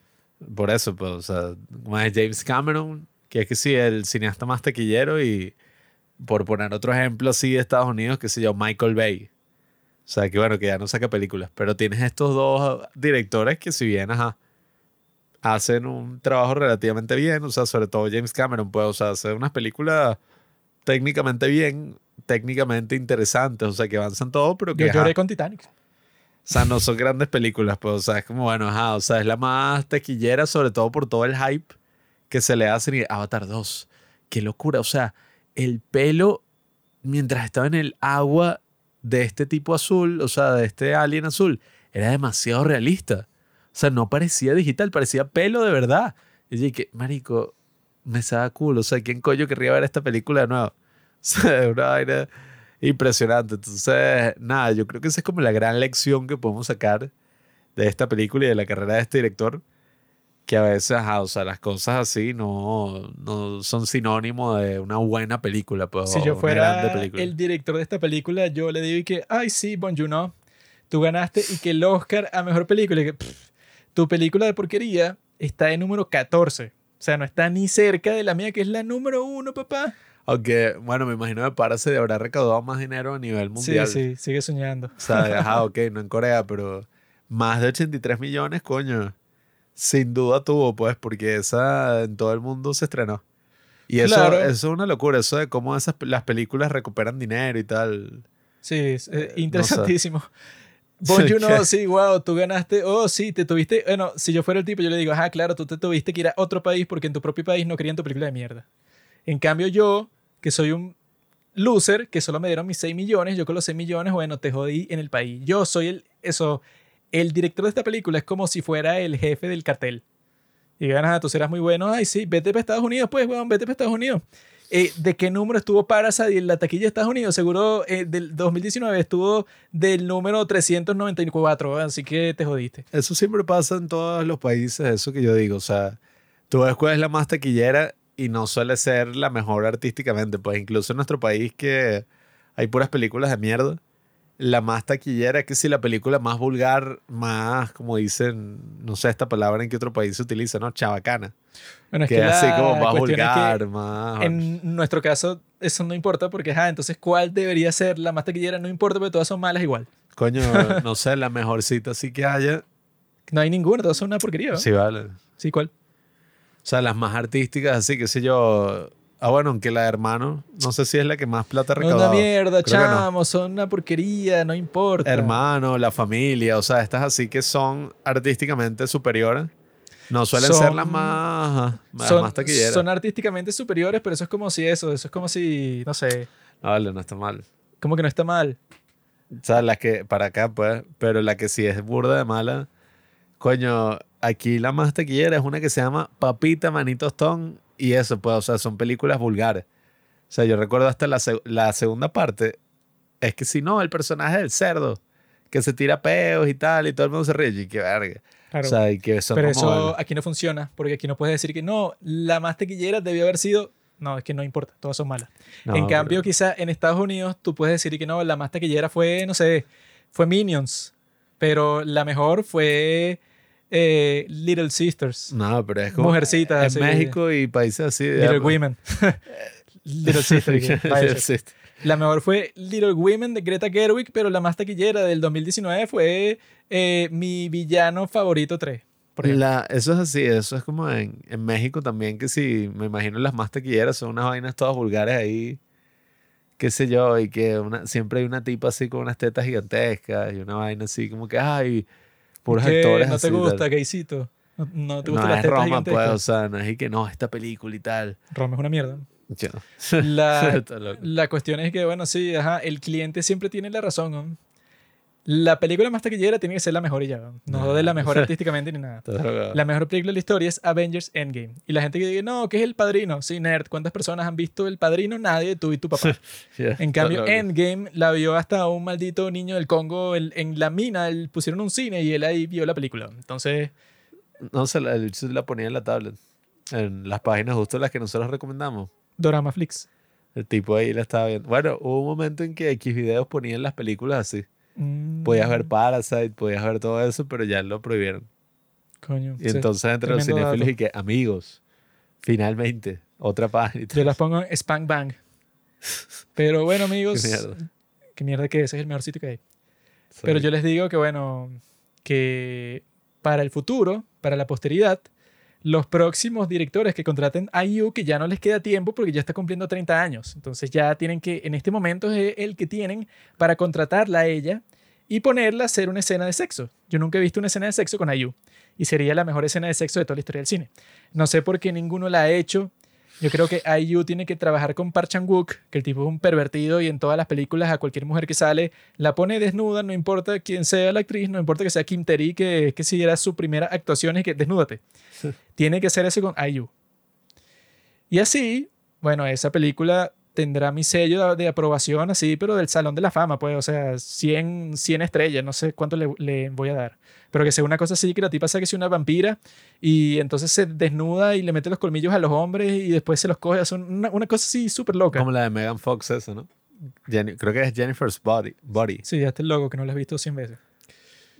Por eso, pues, o sea, como es James Cameron, que es que sí, el cineasta más taquillero y por poner otro ejemplo así de Estados Unidos, que sé yo, Michael Bay. O sea, que bueno, que ya no saca películas, pero tienes estos dos directores que si bien, ajá, hacen un trabajo relativamente bien, o sea, sobre todo James Cameron, pues, o sea, hacer unas películas técnicamente bien, técnicamente interesantes, o sea, que avanzan todo, pero que Yo ajá, lloré con Titanic. o sea, no son grandes películas, pues, o sea, es como, bueno, ajá, o sea, es la más taquillera, sobre todo por todo el hype que se le hace. Y Avatar 2, qué locura, o sea, el pelo mientras estaba en el agua de este tipo azul, o sea, de este alien azul, era demasiado realista. O sea, no parecía digital, parecía pelo de verdad. Y dije, marico, me sabe cool, o sea, ¿quién coño querría ver esta película de nuevo? O sea, es una vaina impresionante. Entonces, nada, yo creo que esa es como la gran lección que podemos sacar de esta película y de la carrera de este director. Que a veces, ajá, o sea, las cosas así no, no son sinónimo de una buena película. Pues, Si yo fuera película. el director de esta película, yo le digo que, ay, sí, Bon Joon-ho, tú ganaste y que el Oscar a Mejor Película, y que pff, tu película de porquería está en número 14. O sea, no está ni cerca de la mía, que es la número uno, papá. Aunque, bueno, me imagino que Parasite habrá recaudado más dinero a nivel mundial. Sí, sí, sigue soñando. O sea, ajá, ok, no en Corea, pero más de 83 millones, coño. Sin duda tuvo, pues, porque esa en todo el mundo se estrenó. Y eso, Claro. eso es una locura, eso de cómo esas, las películas recuperan dinero y tal. Sí, es eh, no sé. Bon que- sí, wow, tú ganaste. Oh, sí, te tuviste. Bueno, si yo fuera el tipo, yo le digo, ajá, claro, tú te tuviste que ir a otro país porque en tu propio país no querían tu película de mierda. En cambio, yo, que soy un loser, que solo me dieron mis 6 millones, yo con los 6 millones, bueno, te jodí en el país. Yo soy el. Eso. El director de esta película es como si fuera el jefe del cartel. Y ganas, ah, tú serás muy bueno. Ay, sí, vete para Estados Unidos, pues, weón, vete para Estados Unidos. Eh, ¿De qué número estuvo Parasite en la taquilla de Estados Unidos? Seguro eh, del 2019 estuvo del número 394, así que te jodiste. Eso siempre pasa en todos los países, eso que yo digo. O sea, tú ves cuál es la más taquillera y no suele ser la mejor artísticamente. Pues incluso en nuestro país que hay puras películas de mierda. La más taquillera es que si la película más vulgar, más, como dicen, no sé esta palabra en qué otro país se utiliza, ¿no? Chabacana. Bueno, es que que la como más vulgar, más... en nuestro caso eso no importa porque, ajá, entonces ¿cuál debería ser la más taquillera? No importa porque todas son malas igual. Coño, no sé, la mejor cita sí que haya. No hay ninguna, todas son una porquería. ¿no? Sí, vale. Sí, ¿cuál? O sea, las más artísticas, así que sé yo. Ah, bueno, aunque la de hermano, no sé si es la que más plata ha No, una mierda, Creo que no. chamo, son una porquería, no importa. Hermano, la familia, o sea, estas así que son artísticamente superiores. No suelen Son- ser las más, las son, más taquilleras. son artísticamente superiores, pero eso es como si eso, eso es como si, no sé, No, vale, no está mal. como que no está mal. O sea, la que, para acá, pues, pero la que sí es burda de mala. Coño, aquí la más taquillera es una que se llama Papita Manito Stone y eso, pues, o sea, son películas vulgares. O sea, yo recuerdo hasta la, la segunda parte, es que si no, el personaje del cerdo, que se tira peos y tal, y todo el mundo se ríe, y qué verga. Claro. O sea, y que son pero como... eso aquí no funciona, porque aquí no puedes decir que no, la más taquillera debió haber sido. No, es que no importa, todas son malas. No, en cambio, pero- quizá en Estados Unidos tú puedes decir que no, la más taquillera fue, no sé, fue Minions, pero la mejor fue eh, Little Sisters, No, pero es como... Mujercitas, En. México y países así. de- Little Women. Little Sisters. Little Sisters. La mejor fue Little Women de Greta Gerwig, pero la más taquillera del 2019 fue eh, Mi Villano Favorito 3. Por ejemplo. La- eso es así, eso es como en, en México también, que sí, me imagino las más taquilleras son unas vainas todas vulgares ahí, qué sé yo, y que una, siempre hay una tipa así con unas tetas gigantescas y una vaina así como que, ay, puros ¿Qué? actores ¿No te así, gusta, gaycito? ¿No, no te No gustan las es tetas Roma, gigantescas? pues, o sea, no es y que no, esta película y tal. Roma es una mierda. La, la cuestión es que, bueno, sí, ajá, el cliente siempre tiene la razón. ¿no? La película más taquillera tiene que ser la mejor y ya. ¿no? No de la mejor artísticamente ni nada. La mejor película de la historia es Avengers Endgame. Y la gente que dice, no, ¿qué es El Padrino? Sí, nerd. ¿Cuántas personas han visto El Padrino? Nadie, tú y tu papá. Ya, En cambio. Endgame la vio hasta un maldito niño del Congo el- en la mina. él- pusieron un cine y él ahí vio la película. Entonces, No, se la, el se la ponía en la tablet, en las páginas justo las que nosotros recomendamos. Dorama Flix. El tipo ahí la estaba viendo. Bueno, hubo un momento en que X videos ponían las películas así. Mm, Podías ver Parasite, podías ver todo eso, pero ya lo prohibieron. Coño. Y sí. entonces entre los cinéfilos dato. y que, amigos, finalmente, otra página. Yo las pongo en Spank Bang. Pero bueno, amigos. Qué mierda. Qué mierda que ese es el mejor sitio que hay. Pero yo les digo que, bueno, que para el futuro, para la posteridad, los próximos directores que contraten a IU, que ya no les queda tiempo porque ya está cumpliendo 30 años. Entonces ya tienen que, en este momento es el que tienen para contratarla a ella y ponerla a hacer una escena de sexo. Yo nunca he visto una escena de sexo con IU y sería la mejor escena de sexo de toda la historia del cine. No sé por qué ninguno la ha hecho. Yo creo que IU tiene que trabajar con Park Chan-wook, que el tipo es un pervertido y en todas las películas a cualquier mujer que sale la pone desnuda, no importa quién sea la actriz, no importa que sea Kim Terry, que, que si era su primera actuación y que desnúdate. tiene que hacer eso con IU. Y así, bueno, esa película tendrá mi sello de, aprobación así, pero del Salón de la Fama, pues, o sea, 100, 100 estrellas, no sé cuánto le, le voy a dar. Pero que sea una cosa así, que la tipa sea que sea una vampira y entonces se desnuda y le mete los colmillos a los hombres y después se los coge. Es una, una cosa así súper loca. Como la de Megan Fox, eso, ¿no? Jenny- creo que es Jennifer's Body. body. Sí, ya está el logo que no lo has visto 100 veces.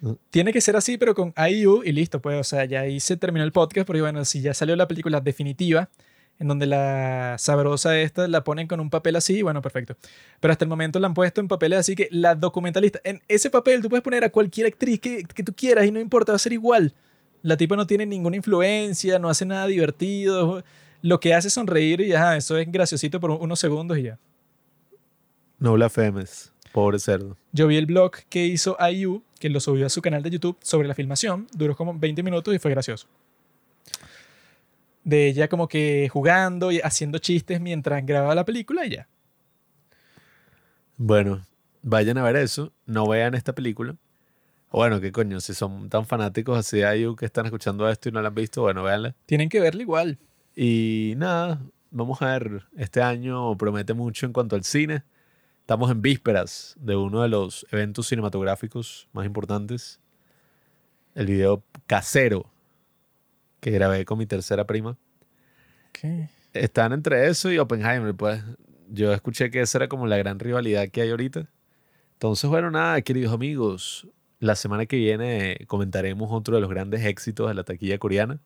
Mm. Tiene que ser así, pero con IU y listo, pues, o sea, ya ahí se terminó el podcast, porque bueno, si ya salió la película definitiva, en donde la sabrosa esta la ponen con un papel así, bueno, perfecto. Pero hasta el momento la han puesto en papeles así que la documentalista, en ese papel tú puedes poner a cualquier actriz que, que tú quieras y no importa, va a ser igual. La tipa no tiene ninguna influencia, no hace nada divertido. Lo que hace es sonreír y ya, eso es graciosito por unos segundos y ya. No blasfemes, pobre cerdo. Yo vi el blog que hizo IU, que lo subió a su canal de YouTube sobre la filmación. Duró como 20 minutos y fue gracioso. De ella como que jugando y haciendo chistes mientras grababa la película y ya. Bueno, vayan a ver eso. No vean esta película. O Bueno, qué coño, si son tan fanáticos así de IU que están escuchando esto y no la han visto, bueno, véanla. Tienen que verla igual. Y nada, vamos a ver, este año promete mucho en cuanto al cine. Estamos en vísperas de uno de los eventos cinematográficos más importantes. El video casero que grabé con mi tercera prima. ¿Qué? Están entre eso y Oppenheimer, pues. Yo escuché que esa era como la gran rivalidad que hay ahorita. Entonces, bueno, nada, queridos amigos. La semana que viene comentaremos otro de los grandes éxitos de la taquilla coreana.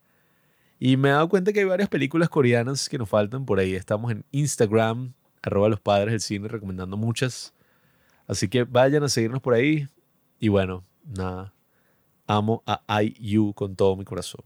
Y me he dado cuenta que hay varias películas coreanas que nos faltan por ahí. Estamos en Instagram, arroba los padres del cine, recomendando muchas. Así que vayan a seguirnos por ahí. Y bueno, nada. Amo a IU con todo mi corazón.